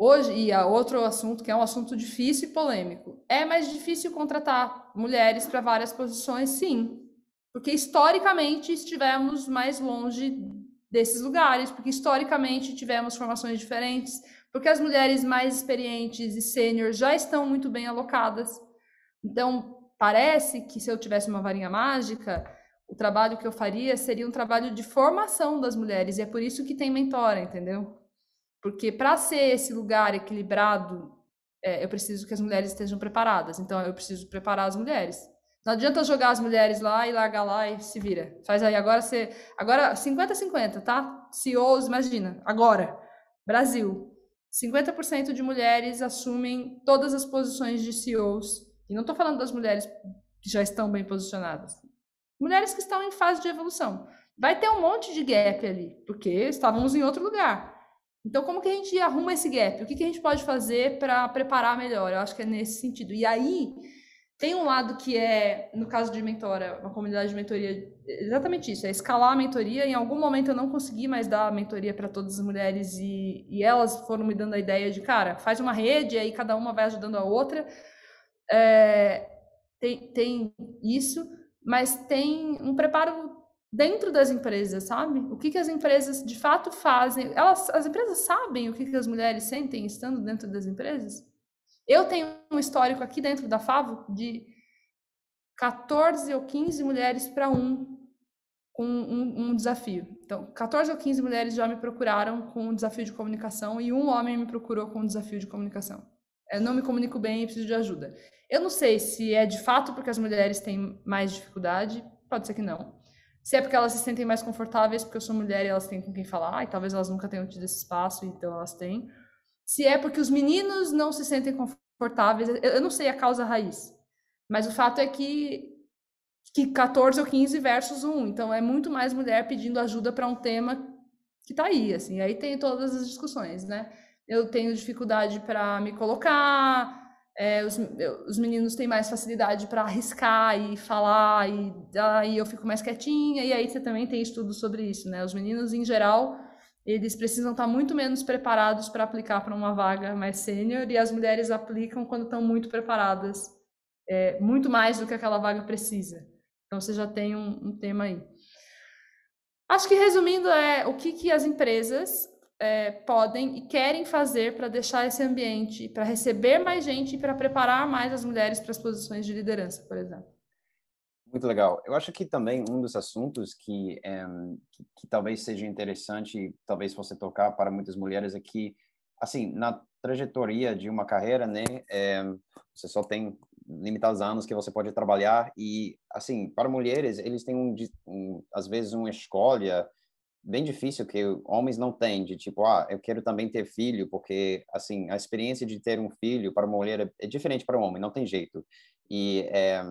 Hoje, e a outro assunto que é um assunto difícil e polêmico, é mais difícil contratar mulheres para várias posições, sim, porque historicamente estivemos mais longe desses lugares, porque historicamente tivemos formações diferentes, porque as mulheres mais experientes e sênior já estão muito bem alocadas. Então, parece que se eu tivesse uma varinha mágica, o trabalho que eu faria seria um trabalho de formação das mulheres, e é por isso que tem mentora, entendeu? Porque para ser esse lugar equilibrado, é, eu preciso que as mulheres estejam preparadas. Então, eu preciso preparar as mulheres. Não adianta jogar as mulheres lá e largar lá e se vira. Faz aí. Agora você. Agora, 50-50, tá? CEOs, imagina. Agora, Brasil. 50% de mulheres assumem todas as posições de CEOs. E não estou falando das mulheres que já estão bem posicionadas. Mulheres que estão em fase de evolução. Vai ter um monte de gap ali, porque estávamos em outro lugar. Então, como que a gente arruma esse gap? O que, que a gente pode fazer para preparar melhor? Eu acho que é nesse sentido. E aí, tem um lado que é, no caso de mentora, uma comunidade de mentoria, exatamente isso, é escalar a mentoria. Em algum momento eu não consegui mais dar a mentoria para todas as mulheres e, e, elas foram me dando a ideia de, cara, faz uma rede, aí cada uma vai ajudando a outra. É, tem, tem isso, mas tem um preparo dentro das empresas, sabe? O que, que as empresas de fato fazem? Elas, as empresas sabem o que, que as mulheres sentem estando dentro das empresas? Eu tenho um histórico aqui dentro da Favo de 14 ou 15 mulheres para um com um, um, desafio. Então, 14 ou 15 mulheres já me procuraram com um desafio de comunicação e um homem me procurou com um desafio de comunicação. Eu não me comunico bem e preciso de ajuda. Eu não sei se é de fato porque as mulheres têm mais dificuldade, pode ser que não. Se é porque elas se sentem mais confortáveis, porque eu sou mulher e elas têm com quem falar, e talvez elas nunca tenham tido esse espaço, então elas têm. Se é porque os meninos não se sentem confortáveis, eu não sei a causa raiz. Mas o fato é que, que 14 ou 15 versus 1. Então é muito mais mulher pedindo ajuda para um tema que está aí, assim. Aí tem todas as discussões, né? Eu tenho dificuldade para me colocar, é, os, os, meninos têm mais facilidade para arriscar e falar, e aí eu fico mais quietinha, e aí você também tem estudos sobre isso, né? Os meninos, em geral, eles precisam estar muito menos preparados para aplicar para uma vaga mais sênior, e as mulheres aplicam quando estão muito preparadas, é, muito mais do que aquela vaga precisa. Então você já tem um, um tema aí. Acho que resumindo é o que, que as empresas é, podem e querem fazer para deixar esse ambiente, para receber mais gente e para preparar mais as mulheres para as posições de liderança, por exemplo.
Muito legal. Eu acho que também um dos assuntos que, é, que, que, talvez seja interessante, talvez você tocar para muitas mulheres é que, assim, na trajetória de uma carreira, né, é, você só tem limitados anos que você pode trabalhar e assim para mulheres eles têm um, um às vezes uma escolha bem difícil que homens não têm de tipo ah eu quero também ter filho porque assim a experiência de ter um filho para uma mulher é, é diferente para um homem não tem jeito e é,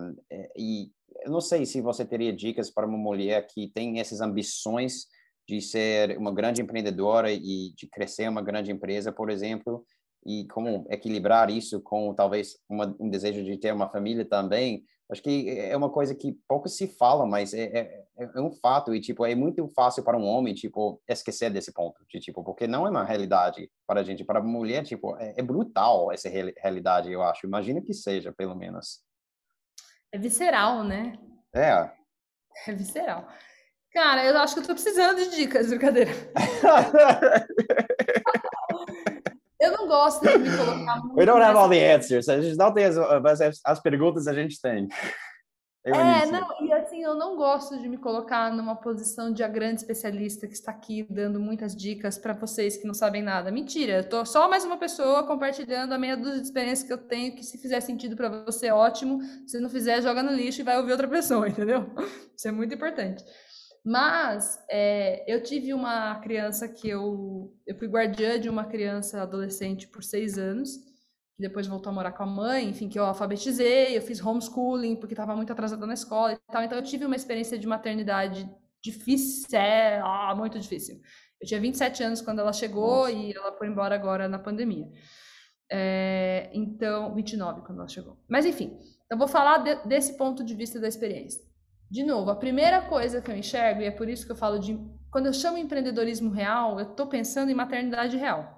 e eu não sei se você teria dicas para uma mulher que tem essas ambições de ser uma grande empreendedora e de crescer uma grande empresa por exemplo e como equilibrar isso com talvez uma, um desejo de ter uma família também. Acho que é uma coisa que pouco se fala mas é, é, é, um fato e tipo é muito fácil para um homem tipo esquecer desse ponto de tipo porque não é uma realidade para a gente. Para a mulher tipo é, é brutal essa realidade eu acho. Imagina que seja pelo menos
é visceral né
é
é visceral cara eu acho que eu tô precisando de dicas brincadeira Eu não gosto de me colocar muito.
We don't have all the answers. A gente não tem as, as, as perguntas, a gente tem.
Eu é, não, e assim, eu não gosto de me colocar numa posição de a grande especialista que está aqui dando muitas dicas para vocês que não sabem nada. Mentira, eu tô só mais uma pessoa compartilhando a meia dúzia de experiências que eu tenho, que se fizer sentido para você, ótimo. Se não fizer, joga no lixo e vai ouvir outra pessoa, entendeu? Isso é muito importante. Mas é, eu tive uma criança que eu, eu fui guardiã de uma criança adolescente por seis anos, que depois voltou a morar com a mãe, enfim, que eu alfabetizei, eu fiz homeschooling porque estava muito atrasada na escola e tal. Então eu tive uma experiência de maternidade difícil, é, ah, muito difícil. Eu tinha 27 anos quando ela chegou Nossa. e ela foi embora agora na pandemia. É, então, 29 quando ela chegou. Mas enfim, eu vou falar de, desse ponto de vista da experiência. De novo, a primeira coisa que eu enxergo, e é por isso que eu falo de. Quando eu chamo empreendedorismo real, eu estou pensando em maternidade real.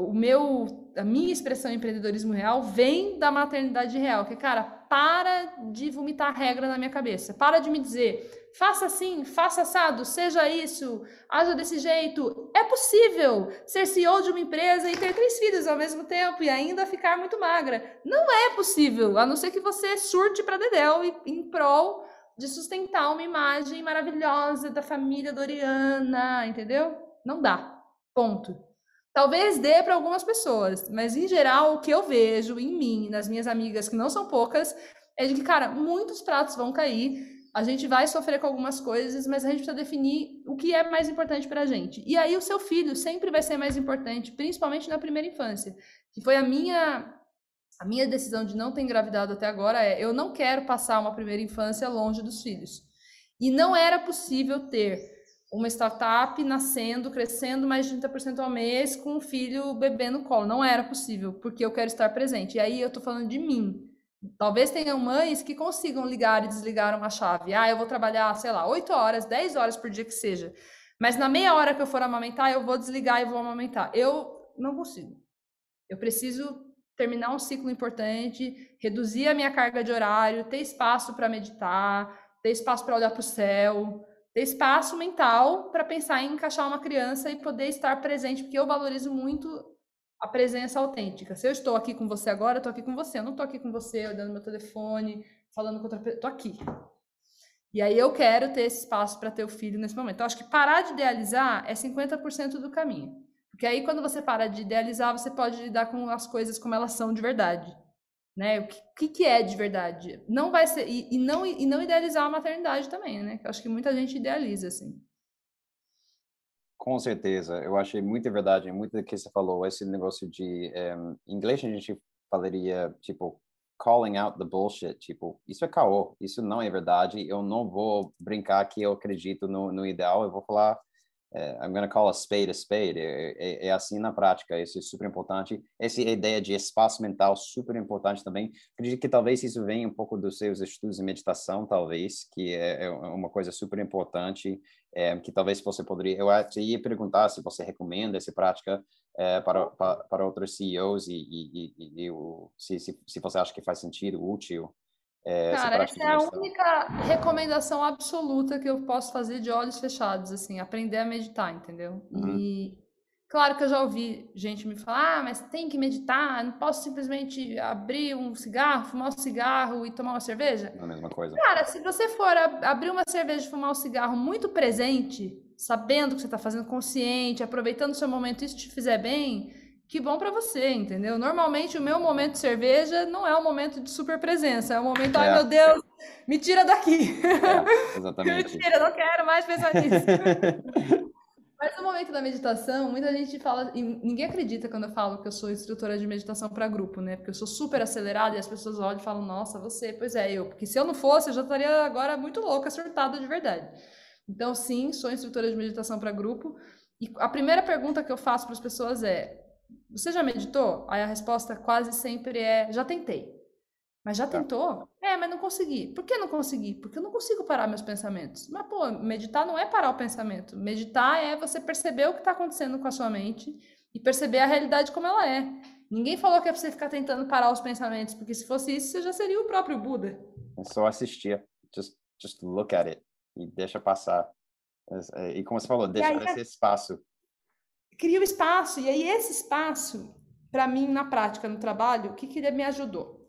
O meu, a minha expressão empreendedorismo real vem da maternidade real, que cara, para de vomitar regra na minha cabeça, para de me dizer faça assim, faça assado, seja isso, haja desse jeito. É possível ser CEO de uma empresa e ter três filhos ao mesmo tempo e ainda ficar muito magra. Não é possível, a não ser que você surte para Dedéu e, em prol de sustentar uma imagem maravilhosa da família Doriana, entendeu? Não dá. Ponto. Talvez dê para algumas pessoas, mas em geral o que eu vejo em mim, nas minhas amigas, que não são poucas, é de que, cara, muitos pratos vão cair a gente vai sofrer com algumas coisas, mas a gente precisa definir o que é mais importante para a gente. E aí o seu filho sempre vai ser mais importante, principalmente na primeira infância, que foi a minha a minha decisão de não ter engravidado até agora é eu não quero passar uma primeira infância longe dos filhos. E não era possível ter uma startup nascendo, crescendo mais de 30% ao mês com um filho bebendo no colo. Não era possível, porque eu quero estar presente. E aí eu estou falando de mim. Talvez tenham mães que consigam ligar e desligar uma chave. Ah, eu vou trabalhar, sei lá, 8 horas, 10 horas por dia que seja. Mas na meia hora que eu for amamentar, eu vou desligar e vou amamentar. Eu não consigo. Eu preciso terminar um ciclo importante, reduzir a minha carga de horário, ter espaço para meditar, ter espaço para olhar para o céu, ter espaço mental para pensar em encaixar uma criança e poder estar presente, porque eu valorizo muito a presença autêntica. Se eu estou aqui com você agora, eu estou aqui com você. Eu não estou aqui com você olhando meu telefone, falando com outra pessoa. Estou aqui. E aí eu quero ter esse espaço para ter o filho nesse momento. Então, acho que parar de idealizar é 50% do caminho. Porque aí, quando você para de idealizar, você pode lidar com as coisas como elas são de verdade. Né? O que, que é de verdade? Não vai ser. E, e, não, e não idealizar a maternidade também, né? Eu acho que muita gente idealiza, assim.
Com certeza, eu achei muita verdade, muito do que você falou, esse negócio de, um, em inglês a gente falaria, tipo, calling out the bullshit, tipo, isso é caô, isso não é verdade, eu não vou brincar que eu acredito no, no ideal, eu vou falar é, I'm going to call a spade a spade. É, é, é, assim na prática, isso é super importante. Essa ideia de espaço mental super importante também. Acredito que talvez isso venha um pouco dos seus estudos de meditação, talvez, que é, é uma coisa super importante, é, que talvez você poderia... Eu ia perguntar se você recomenda essa prática é, para, para, para outros CEOs e, e, e, e se, se, se você acha que faz sentido, útil.
É, Cara, essa é a única recomendação absoluta que eu posso fazer de olhos fechados, assim, aprender a meditar, entendeu? Uhum. E claro que eu já ouvi gente me falar, ah, mas tem que meditar, não posso simplesmente abrir um cigarro, fumar um cigarro e tomar uma cerveja.
É a mesma coisa.
Cara, se você for abrir uma cerveja e fumar um cigarro muito presente, sabendo o que você está fazendo, consciente, aproveitando o seu momento, isso te fizer bem, que bom para você, entendeu? Normalmente o meu momento de cerveja não é um momento de super presença, é um momento, é. ai meu Deus, me tira daqui.
É, exatamente.
me tira, não quero mais pensar nisso. Mas no momento da meditação, muita gente fala, e ninguém acredita quando eu falo que eu sou instrutora de meditação para grupo, né? Porque eu sou super acelerada e as pessoas olham e falam, nossa, você, pois é, eu. Porque se eu não fosse, eu já estaria agora muito louca, surtada de verdade. Então, sim, sou instrutora de meditação para grupo. E a primeira pergunta que eu faço para as pessoas é: você já meditou? Aí a resposta quase sempre é: já tentei. Mas já tá. tentou? É, mas não consegui. Por que não consegui? Porque eu não consigo parar meus pensamentos. Mas, pô, meditar não é parar o pensamento. Meditar é você perceber o que está acontecendo com a sua mente e perceber a realidade como ela é. Ninguém falou que é pra você ficar tentando parar os pensamentos, porque se fosse isso, você já seria o próprio Buda.
É só assistir. Just, just look at it. E deixa passar. É, e como você falou, deixa aí, esse espaço.
Cria o espaço. E aí, esse espaço, para mim, na prática, no trabalho, o que, que ele me ajudou?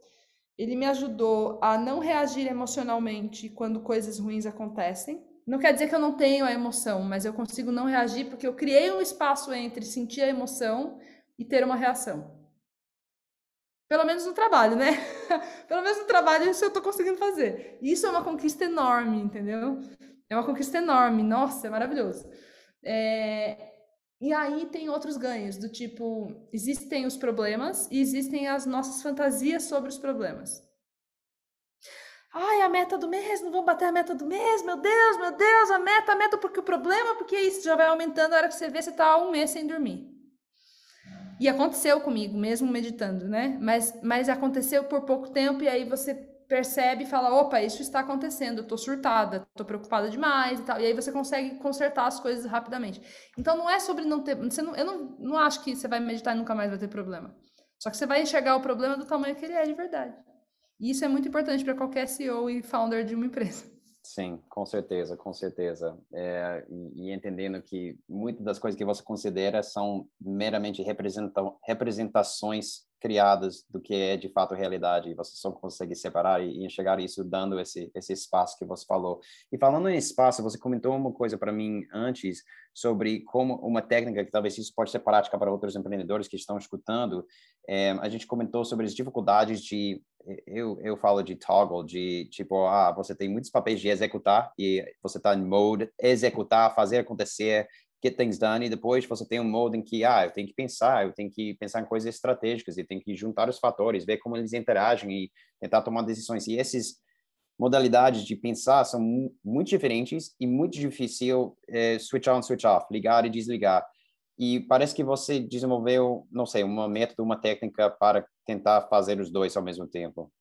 Ele me ajudou a não reagir emocionalmente quando coisas ruins acontecem. Não quer dizer que eu não tenho a emoção, mas eu consigo não reagir porque eu criei um espaço entre sentir a emoção e ter uma reação. Pelo menos no trabalho, né? Pelo menos no trabalho isso eu estou conseguindo fazer. Isso é uma conquista enorme, entendeu? É uma conquista enorme. Nossa, é maravilhoso. É... E aí tem outros ganhos, do tipo, existem os problemas e existem as nossas fantasias sobre os problemas. Ai, a meta do mês, não vamos bater a meta do mês, meu Deus, meu Deus, a meta, a meta, porque o problema, porque isso já vai aumentando a hora que você vê, você tá um mês sem dormir. E aconteceu comigo, mesmo meditando, né? Mas, mas aconteceu por pouco tempo e aí você percebe e fala: opa, isso está acontecendo, eu tô surtada, tô preocupada demais e tal. E aí você consegue consertar as coisas rapidamente. Então não é sobre não ter. Você não, eu não, não acho que você vai meditar e nunca mais vai ter problema. Só que você vai enxergar o problema do tamanho que ele é de verdade. E isso é muito importante para qualquer CEO e founder de uma empresa.
Sim, com certeza, com certeza. É, e, e, entendendo que muitas das coisas que você considera são meramente representa representações criadas do que é de fato realidade e você só consegue separar e, enxergar isso dando esse esse espaço que você falou. E falando em espaço, você comentou uma coisa para mim antes sobre como uma técnica que talvez isso pode ser prática para outros empreendedores que estão escutando. É, a gente comentou sobre as dificuldades de eu, eu falo de toggle, de tipo, ah, você tem muitos papéis de executar e você está em mode executar, fazer acontecer, get things done, e depois você tem um modo em que, ah, eu tenho que pensar, eu tenho que pensar em coisas estratégicas e tenho que juntar os fatores, ver como eles interagem e tentar tomar decisões. E esses modalidades de pensar são muito diferentes e muito difícil é, switch on, switch off, ligar e desligar. E parece que você desenvolveu, não sei, um método, uma técnica para tentar fazer os dois ao mesmo tempo.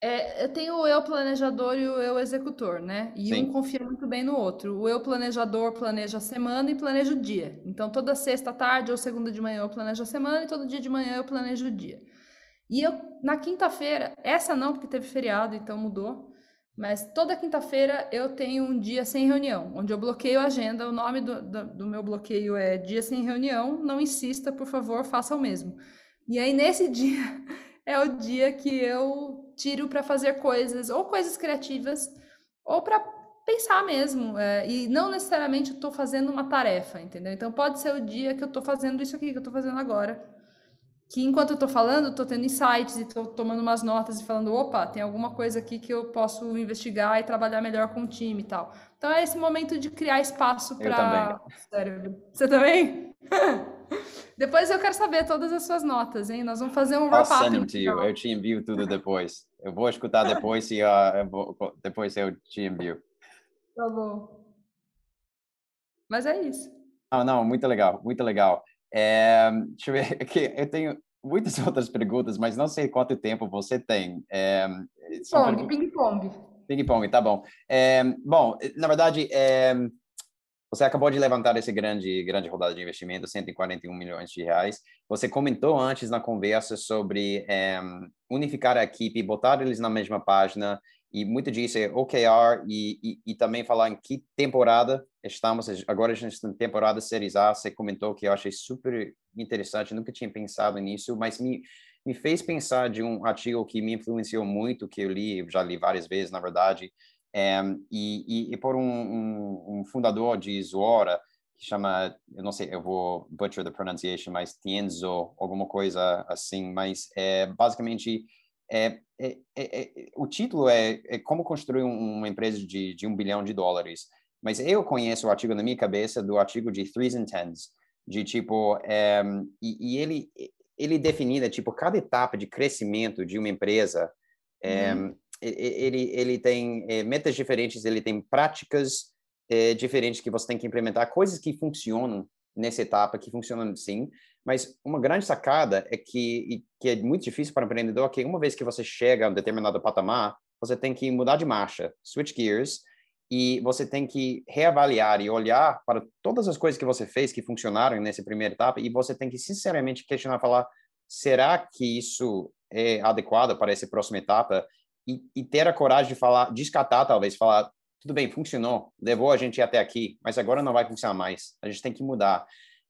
É, eu tenho o eu planejador e o eu executor, né? E Sim. um confia muito bem no outro. O eu planejador planeja a semana e planeja o dia. Então, toda sexta tarde ou segunda de manhã eu planejo a semana e todo dia de manhã eu planejo o dia. E eu, na quinta-feira, essa não, porque teve feriado, então mudou. Mas toda quinta-feira eu tenho um dia sem reunião, onde eu bloqueio a agenda. O nome do, do, do meu bloqueio é Dia Sem Reunião. Não insista, por favor, faça o mesmo. E aí, nesse dia, é o dia que eu tiro para fazer coisas, ou coisas criativas, ou para pensar mesmo. É, e não necessariamente eu estou fazendo uma tarefa, entendeu? Então pode ser o dia que eu estou fazendo isso aqui que eu estou fazendo agora. Que enquanto eu estou falando, estou tendo insights e estou tomando umas notas e falando, opa, tem alguma coisa aqui que eu posso investigar e trabalhar melhor com o time e tal. Então é esse momento de criar espaço para o cérebro. Você também? depois eu quero saber todas as suas notas, hein? Nós vamos fazer um
wrap-up. Eu te envio tudo depois. Eu vou escutar depois e uh, vou, depois eu te envio.
Tá bom. Mas é isso.
Ah, não, muito legal, muito legal. É, deixa eu ver aqui, eu tenho muitas outras perguntas, mas não sei quanto tempo você tem. É,
ping-pong, ping-pong.
Ping-pong, tá bom. É, bom, na verdade, é, você acabou de levantar esse grande, grande rodada de investimento, 141 milhões de reais. Você comentou antes na conversa sobre é, unificar a equipe, botar eles na mesma página, e muito disso é OKR, e, e, e também falar em que temporada estamos. Agora a gente está em temporada Series A, você comentou que eu achei super interessante, nunca tinha pensado nisso, mas me, me fez pensar de um artigo que me influenciou muito, que eu li, já li várias vezes, na verdade, é, e, e, e, por um, um, um, fundador de Zuora, que chama, eu não sei, eu vou butcher the pronunciation, mas Tienzo, alguma coisa assim, mas é basicamente é, é, é, é o título é, é como construir uma empresa de, de um bilhão de dólares. Mas eu conheço o artigo na minha cabeça do artigo de threes and tens, de tipo, é, e, e, ele ele definida tipo cada etapa de crescimento de uma empresa, é, uhum. Ele ele tem é, metas diferentes, ele tem práticas é, diferentes que você tem que implementar, coisas que funcionam nessa etapa, que funcionam sim, mas uma grande sacada é que, que é muito difícil para o empreendedor, que uma vez que você chega a um determinado patamar, você tem que mudar de marcha, switch gears, e você tem que reavaliar e olhar para todas as coisas que você fez que funcionaram nessa primeira etapa e você tem que sinceramente questionar, falar, será que isso é adequado para essa próxima etapa? E, e ter a coragem de falar, descartar talvez, falar, tudo bem, funcionou, levou a gente até aqui, mas agora não vai funcionar mais. A gente tem que mudar.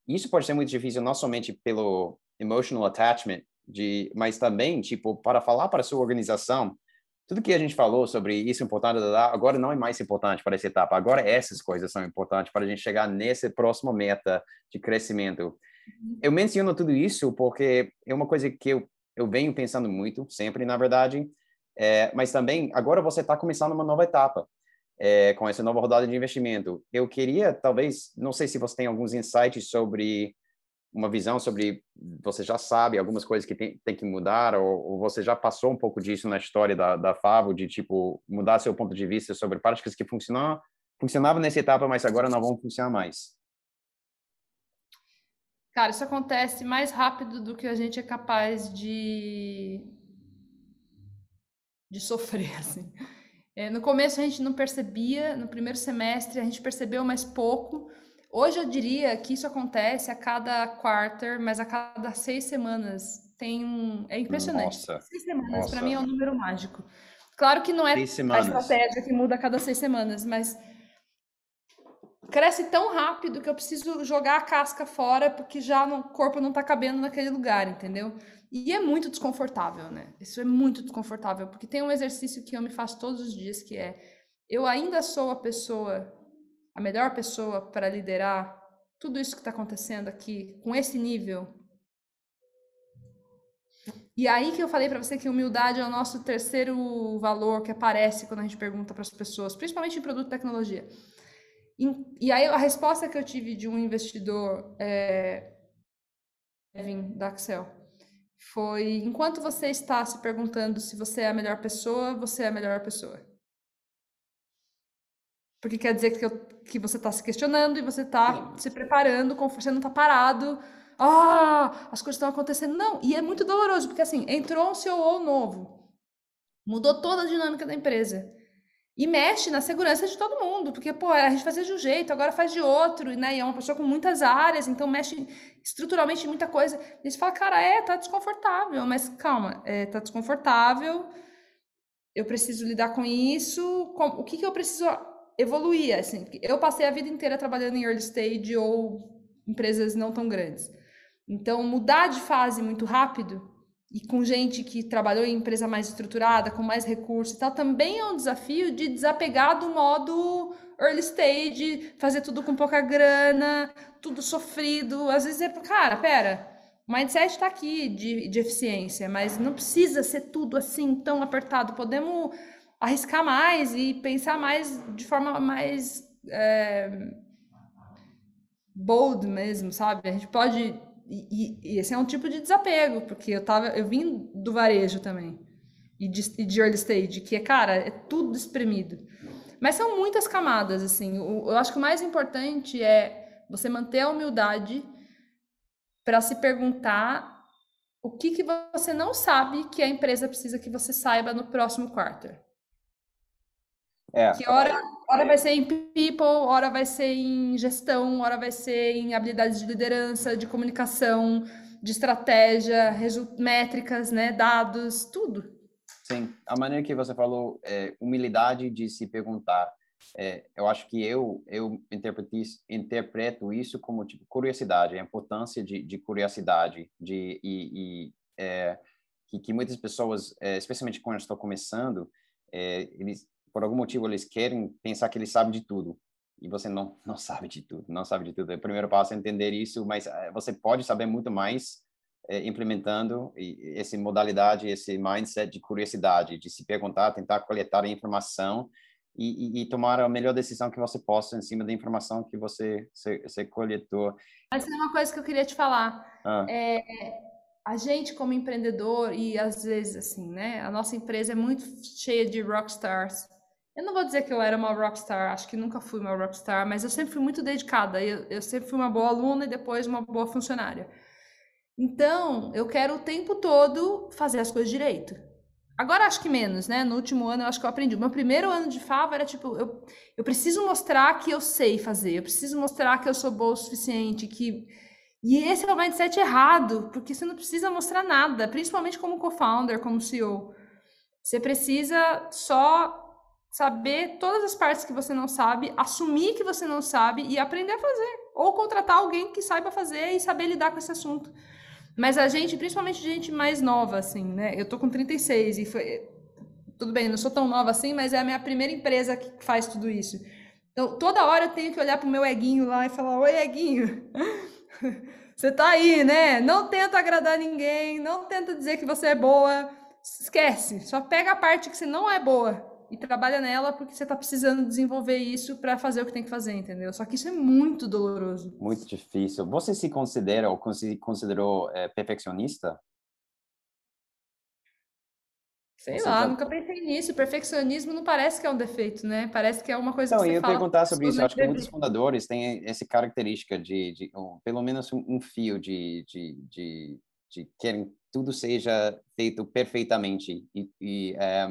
Isso pode ser muito difícil não somente pelo emotional attachment, de, mas também tipo para falar para a sua organização tudo que a gente falou sobre isso é importante agora não é mais importante para essa etapa. Agora essas coisas são importantes para a gente chegar nesse próximo meta de crescimento. Uhum. Eu menciono tudo isso porque é uma coisa que eu, eu venho pensando muito, sempre, na verdade. É, mas também, agora você está começando uma nova etapa é, com essa nova rodada de investimento. Eu queria, talvez, não sei se você tem alguns insights sobre uma visão sobre você já sabe algumas coisas que tem, tem que mudar ou, ou, você já passou um pouco disso na história da, da Favo de tipo mudar seu ponto de vista sobre práticas que funcionam funcionavam nessa etapa mas agora não vão funcionar mais
cara isso acontece mais rápido do que a gente é capaz de de sofrer assim é, no começo a gente não percebia, no primeiro semestre a gente percebeu mais pouco. Hoje eu diria que isso acontece a cada quarter, mas a cada seis semanas. Tem um. É impressionante. Nossa. Seis semanas, para mim, é um número mágico. Claro que não é a estratégia que muda a cada seis semanas, mas cresce tão rápido que eu preciso jogar a casca fora porque já o corpo não está cabendo naquele lugar, entendeu? E é muito desconfortável, né? Isso é muito desconfortável, porque tem um exercício que eu me faço todos os dias, que é eu ainda sou a pessoa, a melhor pessoa para liderar tudo isso que está acontecendo aqui, com esse nível. E aí que eu falei para você que humildade é o nosso terceiro valor que aparece quando a gente pergunta para as pessoas, principalmente em produto e tecnologia. E, e, aí a resposta que eu tive de um investidor, é, Kevin, da Axel, foi: enquanto você está se perguntando se você é a melhor pessoa, você é a melhor pessoa. Porque quer dizer que, eu, que você está se questionando e você está se preparando, você não está parado. Ah, as coisas estão acontecendo. Não, e é muito doloroso, porque assim, entrou um CEO novo, mudou toda a dinâmica da empresa. E mexe na segurança de todo mundo, porque, pô, a gente fazia de um jeito, agora faz de outro, né? E é uma pessoa com muitas áreas, então mexe estruturalmente muita coisa. E você fala, cara, é, tá desconfortável, mas calma, é, tá desconfortável, eu preciso lidar com isso, com, o que, que eu preciso evoluir, assim, eu passei a vida inteira trabalhando em early stage ou empresas não tão grandes. Então, mudar de fase muito rápido e com gente que trabalhou em empresa mais estruturada, com mais recursos e tal, também é um desafio de desapegar do modo early stage, fazer tudo com pouca grana, tudo sofrido. Às vezes é, cara, pera, o mindset está aqui de, de eficiência, mas não precisa ser tudo assim tão apertado. Podemos arriscar mais e pensar mais de forma mais é, bold mesmo, sabe? A gente pode e, e, esse é um tipo de desapego, porque eu tava, eu vim do varejo também e de, e de early stage, que é, cara, é tudo espremido. Mas são muitas camadas, assim. O, eu acho que o mais importante é você manter a humildade para se perguntar o que, que você não sabe que a empresa precisa que você saiba no próximo quarter. É. Que hora, hora vai ser em people, hora vai ser em gestão, hora vai ser em habilidades de liderança, de comunicação, de estratégia, métricas, né, dados, tudo.
Sim, a maneira que você falou, é, humildade de se perguntar. É, eu acho que eu eu interpreto isso como tipo curiosidade, a importância de, de curiosidade, de e, e é, que, que, muitas pessoas, é, especialmente quando estão começando, é, eles por algum motivo eles querem pensar que eles sabem de tudo. e você não, não sabe de tudo, não sabe de tudo. O primeiro passo é entender isso, mas eh, você pode saber muito mais é, implementando essa modalidade, esse mindset de curiosidade, de se perguntar, tentar coletar a informação e, e, e, tomar a melhor decisão que você possa em cima da informação que você, você, você coletou.
Mas tem uma coisa que eu queria te falar. Ah. É, a gente como empreendedor e às vezes assim, né? A nossa empresa é muito cheia de rockstars eu não vou dizer que eu era uma rockstar, acho que nunca fui uma rockstar, mas eu sempre fui muito dedicada. Eu, eu sempre fui uma boa aluna e depois uma boa funcionária. Então, eu quero o tempo todo fazer as coisas direito. Agora acho que menos, né? No último ano eu acho que eu aprendi. O meu primeiro ano de Fava era tipo, eu, eu preciso mostrar que eu sei fazer, eu preciso mostrar que eu sou boa o suficiente, que. E esse é o mindset errado, porque você não precisa mostrar nada, principalmente como co-founder, como CEO. Você precisa só saber todas as partes que você não sabe, assumir que você não sabe e aprender a fazer. Ou contratar alguém que saiba fazer e saber lidar com esse assunto. Mas a gente, principalmente gente mais nova, assim, né? Eu tô com 36 e foi. Tudo bem, não sou tão nova assim, mas é a minha primeira empresa que faz tudo isso. Então, toda hora eu tenho que olhar pro meu eguinho lá e falar: Oi, eguinho. você tá aí, né? Não tenta agradar ninguém, não tenta dizer que você é boa. Esquece, só pega a parte que você não é boa e trabalha nela porque você está precisando desenvolver isso para fazer o que tem que fazer, entendeu? Só que isso é muito doloroso.
Muito difícil. Você se considera ou se considerou é, perfeccionista?
Sei você lá, já... nunca pensei nisso. Perfeccionismo não parece que é um defeito, né? Parece que é uma coisa
não,
que você
eu ia perguntar sobre isso. Eu acho que muitos fundadores têm essa característica de, de um, pelo menos um, um fio de, de, de, de querem tudo seja feito perfeitamente e, e
é...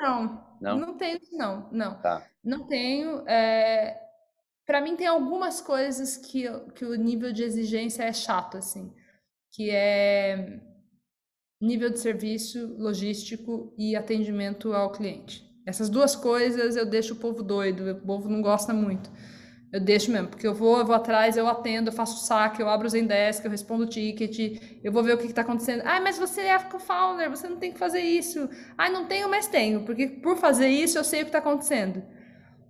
não, não, não tenho não, não, tá. não tenho. É... Para mim tem algumas coisas que que o nível de exigência é chato assim, que é nível de serviço, logístico e atendimento ao cliente. Essas duas coisas eu deixo o povo doido, o povo não gosta muito. Eu deixo mesmo, porque eu vou, eu vou atrás, eu atendo, eu faço saque, eu abro o Zendesk, eu respondo o ticket, eu vou ver o que está acontecendo. Ah, mas você é co-founder, você não tem que fazer isso. Ah, não tenho, mas tenho, porque por fazer isso eu sei o que está acontecendo.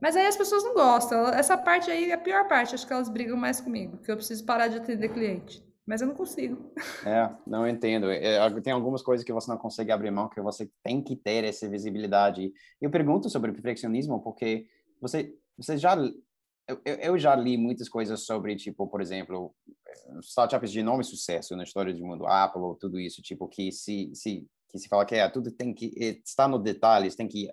Mas aí as pessoas não gostam. Essa parte aí é a pior parte, acho que elas brigam mais comigo, porque eu preciso parar de atender cliente. Mas eu não consigo.
É, não entendo. É, tem algumas coisas que você não consegue abrir mão, que você tem que ter essa visibilidade. Eu pergunto sobre perfeccionismo porque você, você já eu, eu, já li muitas coisas sobre, tipo, por exemplo, startups de enorme sucesso na história do mundo, Apple, tudo isso, tipo, que se, se, que se fala que é, tudo tem que estar no detalhes, tem que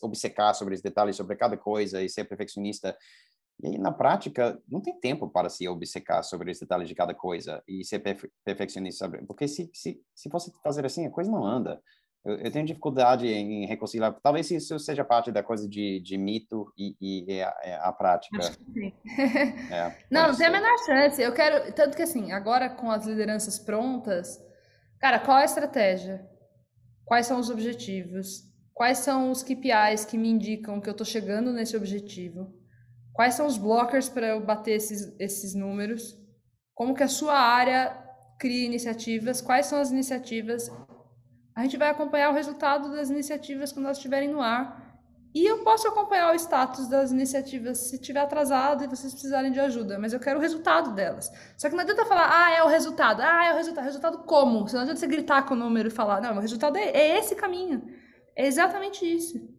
obcecar sobre os detalhes, sobre cada coisa e ser perfeccionista. E aí, na prática, não tem tempo para se obcecar sobre os detalhes de cada coisa e ser perfeccionista, porque se, se, se você fazer assim, a coisa não anda. Eu, eu, tenho dificuldade em reconciliar. Talvez isso seja parte da coisa de, de mito e, e a, é a, prática.
Acho que sim. É, não, não tem a menor chance. Eu quero. Tanto que assim, agora com as lideranças prontas, cara, qual é a estratégia? Quais são os objetivos? Quais são os KPIs que me indicam que eu estou chegando nesse objetivo? Quais são os blockers para eu bater esses, esses números? Como que a sua área cria iniciativas? Quais são as iniciativas? A gente vai acompanhar o resultado das iniciativas quando elas estiverem no ar. E eu posso acompanhar o status das iniciativas se estiver atrasado e vocês precisarem de ajuda, mas eu quero o resultado delas. Só que não adianta falar, ah, é o resultado, ah, é o resultado. Resultado como? Não adianta você gritar com o número e falar, não, o resultado é, é esse caminho. É exatamente isso.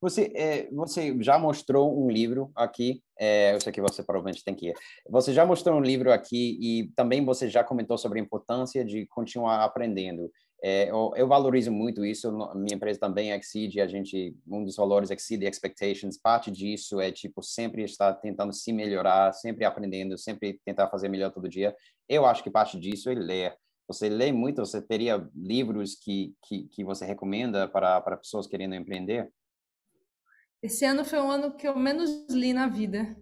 Você, é, você já mostrou um livro aqui, é, eu sei que você provavelmente tem que ir. Você já mostrou um livro aqui e também você já comentou sobre a importância de continuar aprendendo. É, eu, eu, valorizo muito isso. Minha empresa também Exceed, a gente um dos valores Exceed Expectations. Parte disso é tipo sempre estar tentando se melhorar, sempre aprendendo, sempre tentar fazer melhor todo dia. Eu acho que parte disso é ler. Você lê muito, você teria livros que que, que você recomenda para para pessoas querendo empreender?
Esse ano foi um ano que eu menos li na vida,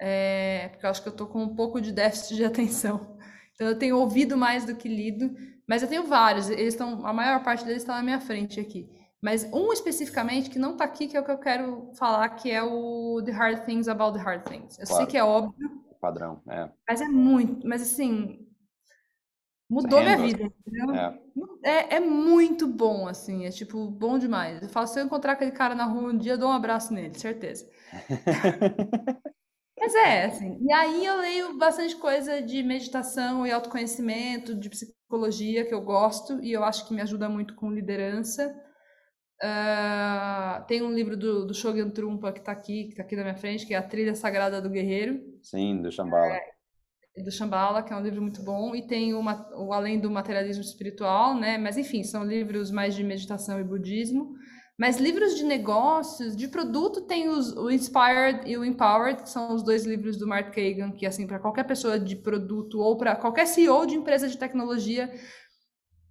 é, porque eu acho que eu estou com um pouco de déficit de atenção. Então eu tenho ouvido mais do que lido. Mas eu tenho vários, eles estão, a maior parte deles está na minha frente aqui. Mas um especificamente que não está aqui, que é o que eu quero falar, que é o The Hard Things About the Hard Things. Eu claro. sei que é óbvio.
Padrão, é.
Mas é muito, mas assim, Mudou minha vida, entendeu? É. é. É, muito bom, assim, é tipo, bom demais. Eu falo, se eu encontrar aquele cara na rua um dia, eu dou um abraço nele, certeza. Mas é, assim. E aí eu leio bastante coisa de meditação e autoconhecimento, de psicologia, que eu gosto, e eu acho que me ajuda muito com liderança. Uh, tem um livro do, do Shogun Trumpa que está aqui, que está aqui na minha frente, que é A Trilha Sagrada do Guerreiro.
Sim, do Shambhala.
É, do Shambhala, que é um livro muito bom. E tem uma, o Além do Materialismo Espiritual, né? Mas, enfim, são livros mais de meditação e budismo. Mas livros de negócios, de produto, tem os, o Inspired e o Empowered, que são os dois livros do Mark Kagan, que, assim, para qualquer pessoa de produto ou para qualquer CEO de empresa de tecnologia,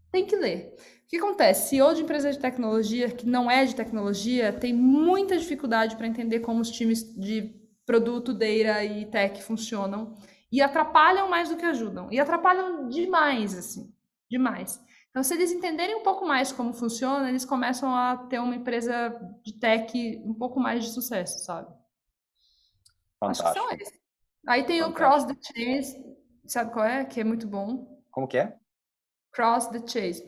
tem que ler que acontece? CEO de empresa de tecnologia que não é de tecnologia tem muita dificuldade para entender como os times de produto, data e tech funcionam e atrapalham mais do que ajudam. E atrapalham demais, assim, demais. Então, se eles entenderem um pouco mais como funciona, eles começam a ter uma empresa de tech um pouco mais de sucesso, sabe?
Fantástico. Acho que são
esses. Aí tem Fantástico. o Cross the Chase, sabe qual é? Que é muito bom.
Como que é?
Cross the Chase.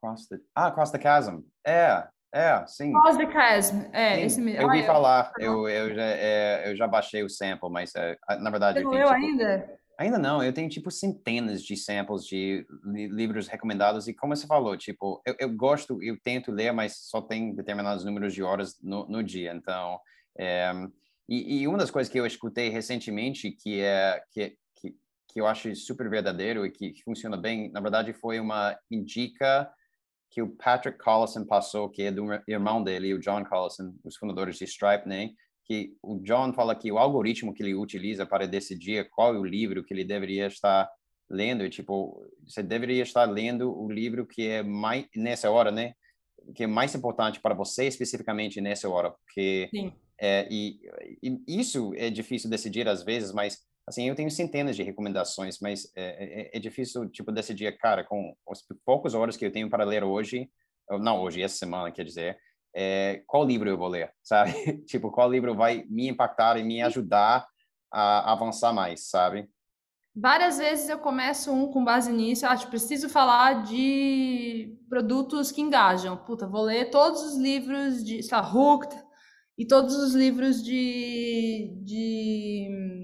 Cross the... Ah, Cross the Chasm. É, é, sim.
Cross the Chasm, é, sim, esse
mesmo. Eu ouvi falar, eu, eu, já, é, eu já baixei o sample, mas é, na verdade...
Você não leu
tipo,
ainda?
Ainda não, eu tenho tipo centenas de samples de li livros recomendados e como você falou, tipo, eu, eu, gosto, eu tento ler, mas só tem determinados números de horas no, no dia, então... É, e, e, uma das coisas que eu escutei recentemente que é que, que, que eu acho super verdadeiro e que, funciona bem, na verdade foi uma indica que o Patrick Collison passou, que é do irmão dele, o John Collison, os fundadores de Stripe, né? Que o John fala que o algoritmo que ele utiliza para decidir qual é o livro que ele deveria estar lendo, tipo, você deveria estar lendo o livro que é mais nessa hora, né? Que é mais importante para você especificamente nessa hora, porque é, e, e isso é difícil decidir às vezes, mas assim, eu tenho centenas de recomendações, mas é, é, é, difícil, tipo, decidir, cara, com as poucas horas que eu tenho para ler hoje, não hoje, essa semana, quer dizer, é, qual livro eu vou ler, sabe? tipo, qual livro vai me impactar e me ajudar a avançar mais, sabe?
Várias vezes eu começo um com base nisso, acho, preciso falar de produtos que engajam. Puta, vou ler todos os livros de, sei lá, Hooked e todos os livros de, de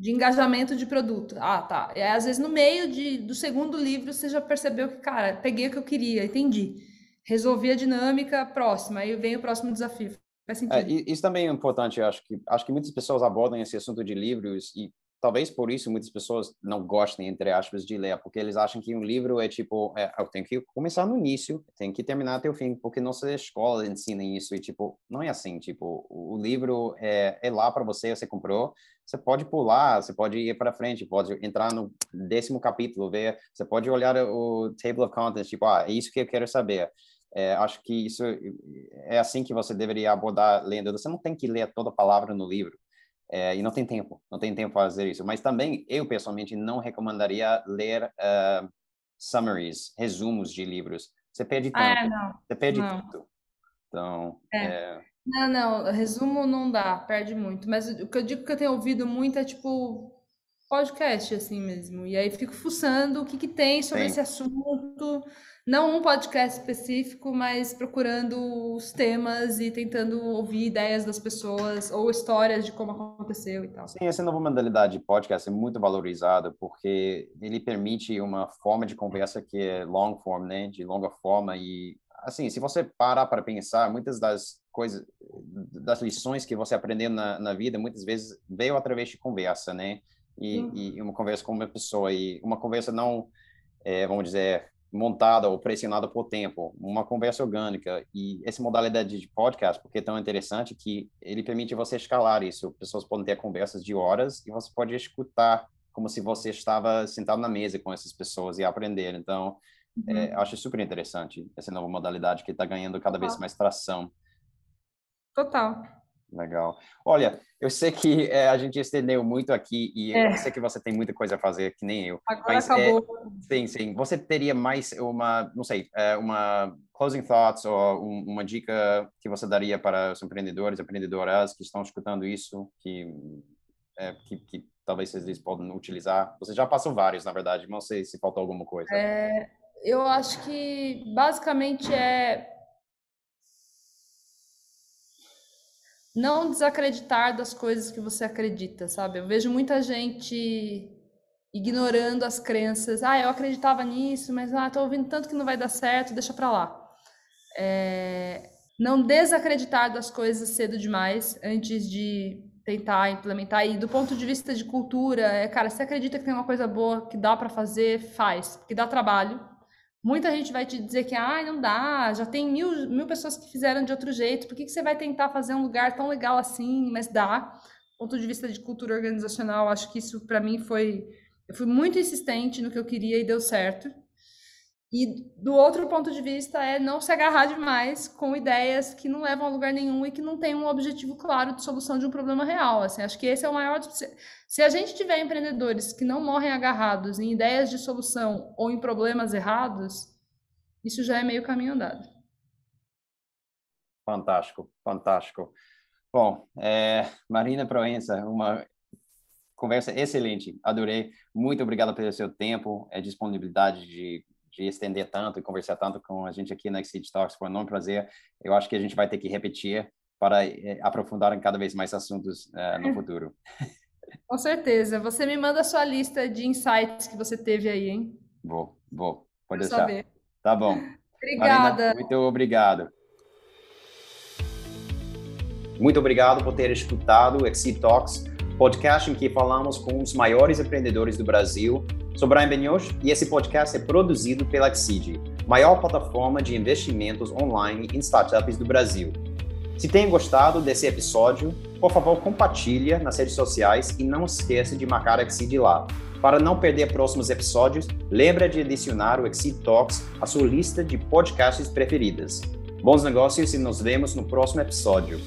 de engajamento de produto. Ah, tá. E às vezes no meio de, do segundo livro você já percebeu que, cara, peguei o que eu queria, entendi. Resolvi a dinâmica, próxima, aí vem o próximo desafio. Faz é, sentido.
É, isso também é importante, eu acho que acho que muitas pessoas abordam esse assunto de livros e talvez por isso muitas pessoas não gostem, entre aspas, de ler, porque eles acham que um livro é tipo, é, eu tenho que começar no início, tenho que terminar até o fim, porque nossa escola ensina isso, e tipo, não é assim, tipo, o livro é, é lá para você, você comprou, você pode pular, você pode ir para frente, pode entrar no décimo capítulo, ver, você pode olhar o table of contents, tipo, ah, é isso que eu quero saber. É, acho que isso é assim que você deveria abordar lendo. Você não tem que ler toda palavra no livro. É, e não tem tempo, não tem tempo para fazer isso. Mas também, eu pessoalmente não recomendaria ler uh, summaries, resumos de livros. Você perde tempo. Ah, não. Você perde não. tudo. Então,
é. É... Não, não, resumo não dá, perde muito. Mas o que eu digo que eu tenho ouvido muito é tipo podcast, assim mesmo. E aí fico fuçando o que, que tem sobre esse assunto não um podcast específico, mas procurando os temas e tentando ouvir ideias das pessoas ou histórias de como aconteceu e tal.
Sim, essa nova modalidade de podcast é muito valorizada porque ele permite uma forma de conversa que é long form, né, de longa forma e assim, se você parar para pensar, muitas das coisas, das lições que você aprendeu na, na vida, muitas vezes veio através de conversa, né? E, uhum. e uma conversa com uma pessoa e uma conversa não, é, vamos dizer, montada ou pressionada por tempo, uma conversa orgânica. E essa modalidade de podcast, porque é tão interessante que ele permite você escalar isso. Pessoas podem ter conversas de horas e você pode escutar como se você estava sentado na mesa com essas pessoas e aprender. Então, uhum. é, acho super interessante essa nova modalidade que está ganhando cada vez mais tração.
Total.
Legal. Olha, eu sei que é, a gente estendeu muito aqui e é. eu sei que você tem muita coisa a fazer, que nem eu.
Agora mas, acabou.
É, sim, sim. Você teria mais uma, não sei, é, uma closing thoughts ou um, uma dica que você daria para os empreendedores, empreendedoras que estão escutando isso, que, que, que talvez vocês podem utilizar? Você já passou vários, na verdade, não sei se faltou alguma coisa.
É, eu acho que basicamente é não desacreditar das coisas que você acredita, sabe? Eu vejo muita gente ignorando as crenças. Ah, eu acreditava nisso, mas ah, tô ouvindo tanto que não vai dar certo, deixa para lá. É... Não desacreditar das coisas cedo demais antes de tentar implementar. E do ponto de vista de cultura, é, cara, se acredita que tem uma coisa boa que dá para fazer, faz, porque dá trabalho. Muita gente vai te dizer que ah, não dá, já tem mil, mil pessoas que fizeram de outro jeito, por que, que você vai tentar fazer um lugar tão legal assim? Mas dá. Do ponto de vista de cultura organizacional, acho que isso para mim foi eu fui muito insistente no que eu queria e deu certo. E do outro ponto de vista é não se agarrar demais com ideias que não levam a lugar nenhum e que não têm um objetivo claro de solução de um problema real. Assim, acho que esse é o maior. Se a gente tiver empreendedores que não morrem agarrados em ideias de solução ou em problemas errados, isso já é meio caminho andado.
Fantástico, fantástico. Bom, é, Marina Proença, uma conversa excelente, adorei. Muito obrigado pelo seu tempo, a disponibilidade de, de estender tanto e conversar tanto com a gente aqui na Exit Talks. Foi um enorme prazer. Eu acho que a gente vai ter que repetir para é, aprofundar em cada vez mais assuntos uh, no futuro.
Com certeza. Você me manda a sua lista de insights que você teve aí, hein?
Vou, vou. Pode deixar. Saber. Tá bom.
Obrigada.
Marina, muito obrigado. Muito obrigado por ter escutado o Exit Talks podcast em que falamos com os maiores empreendedores do Brasil. Sou Brian Benioch e esse podcast é produzido pela Exceed, maior plataforma de investimentos online em startups do Brasil. Se tem gostado desse episódio, por favor, compartilhe nas redes sociais e não esqueça de marcar a Exceed lá. Para não perder próximos episódios, lembra de adicionar o Exceed Talks à sua lista de podcasts preferidas. Bons negócios e nos vemos no próximo episódio.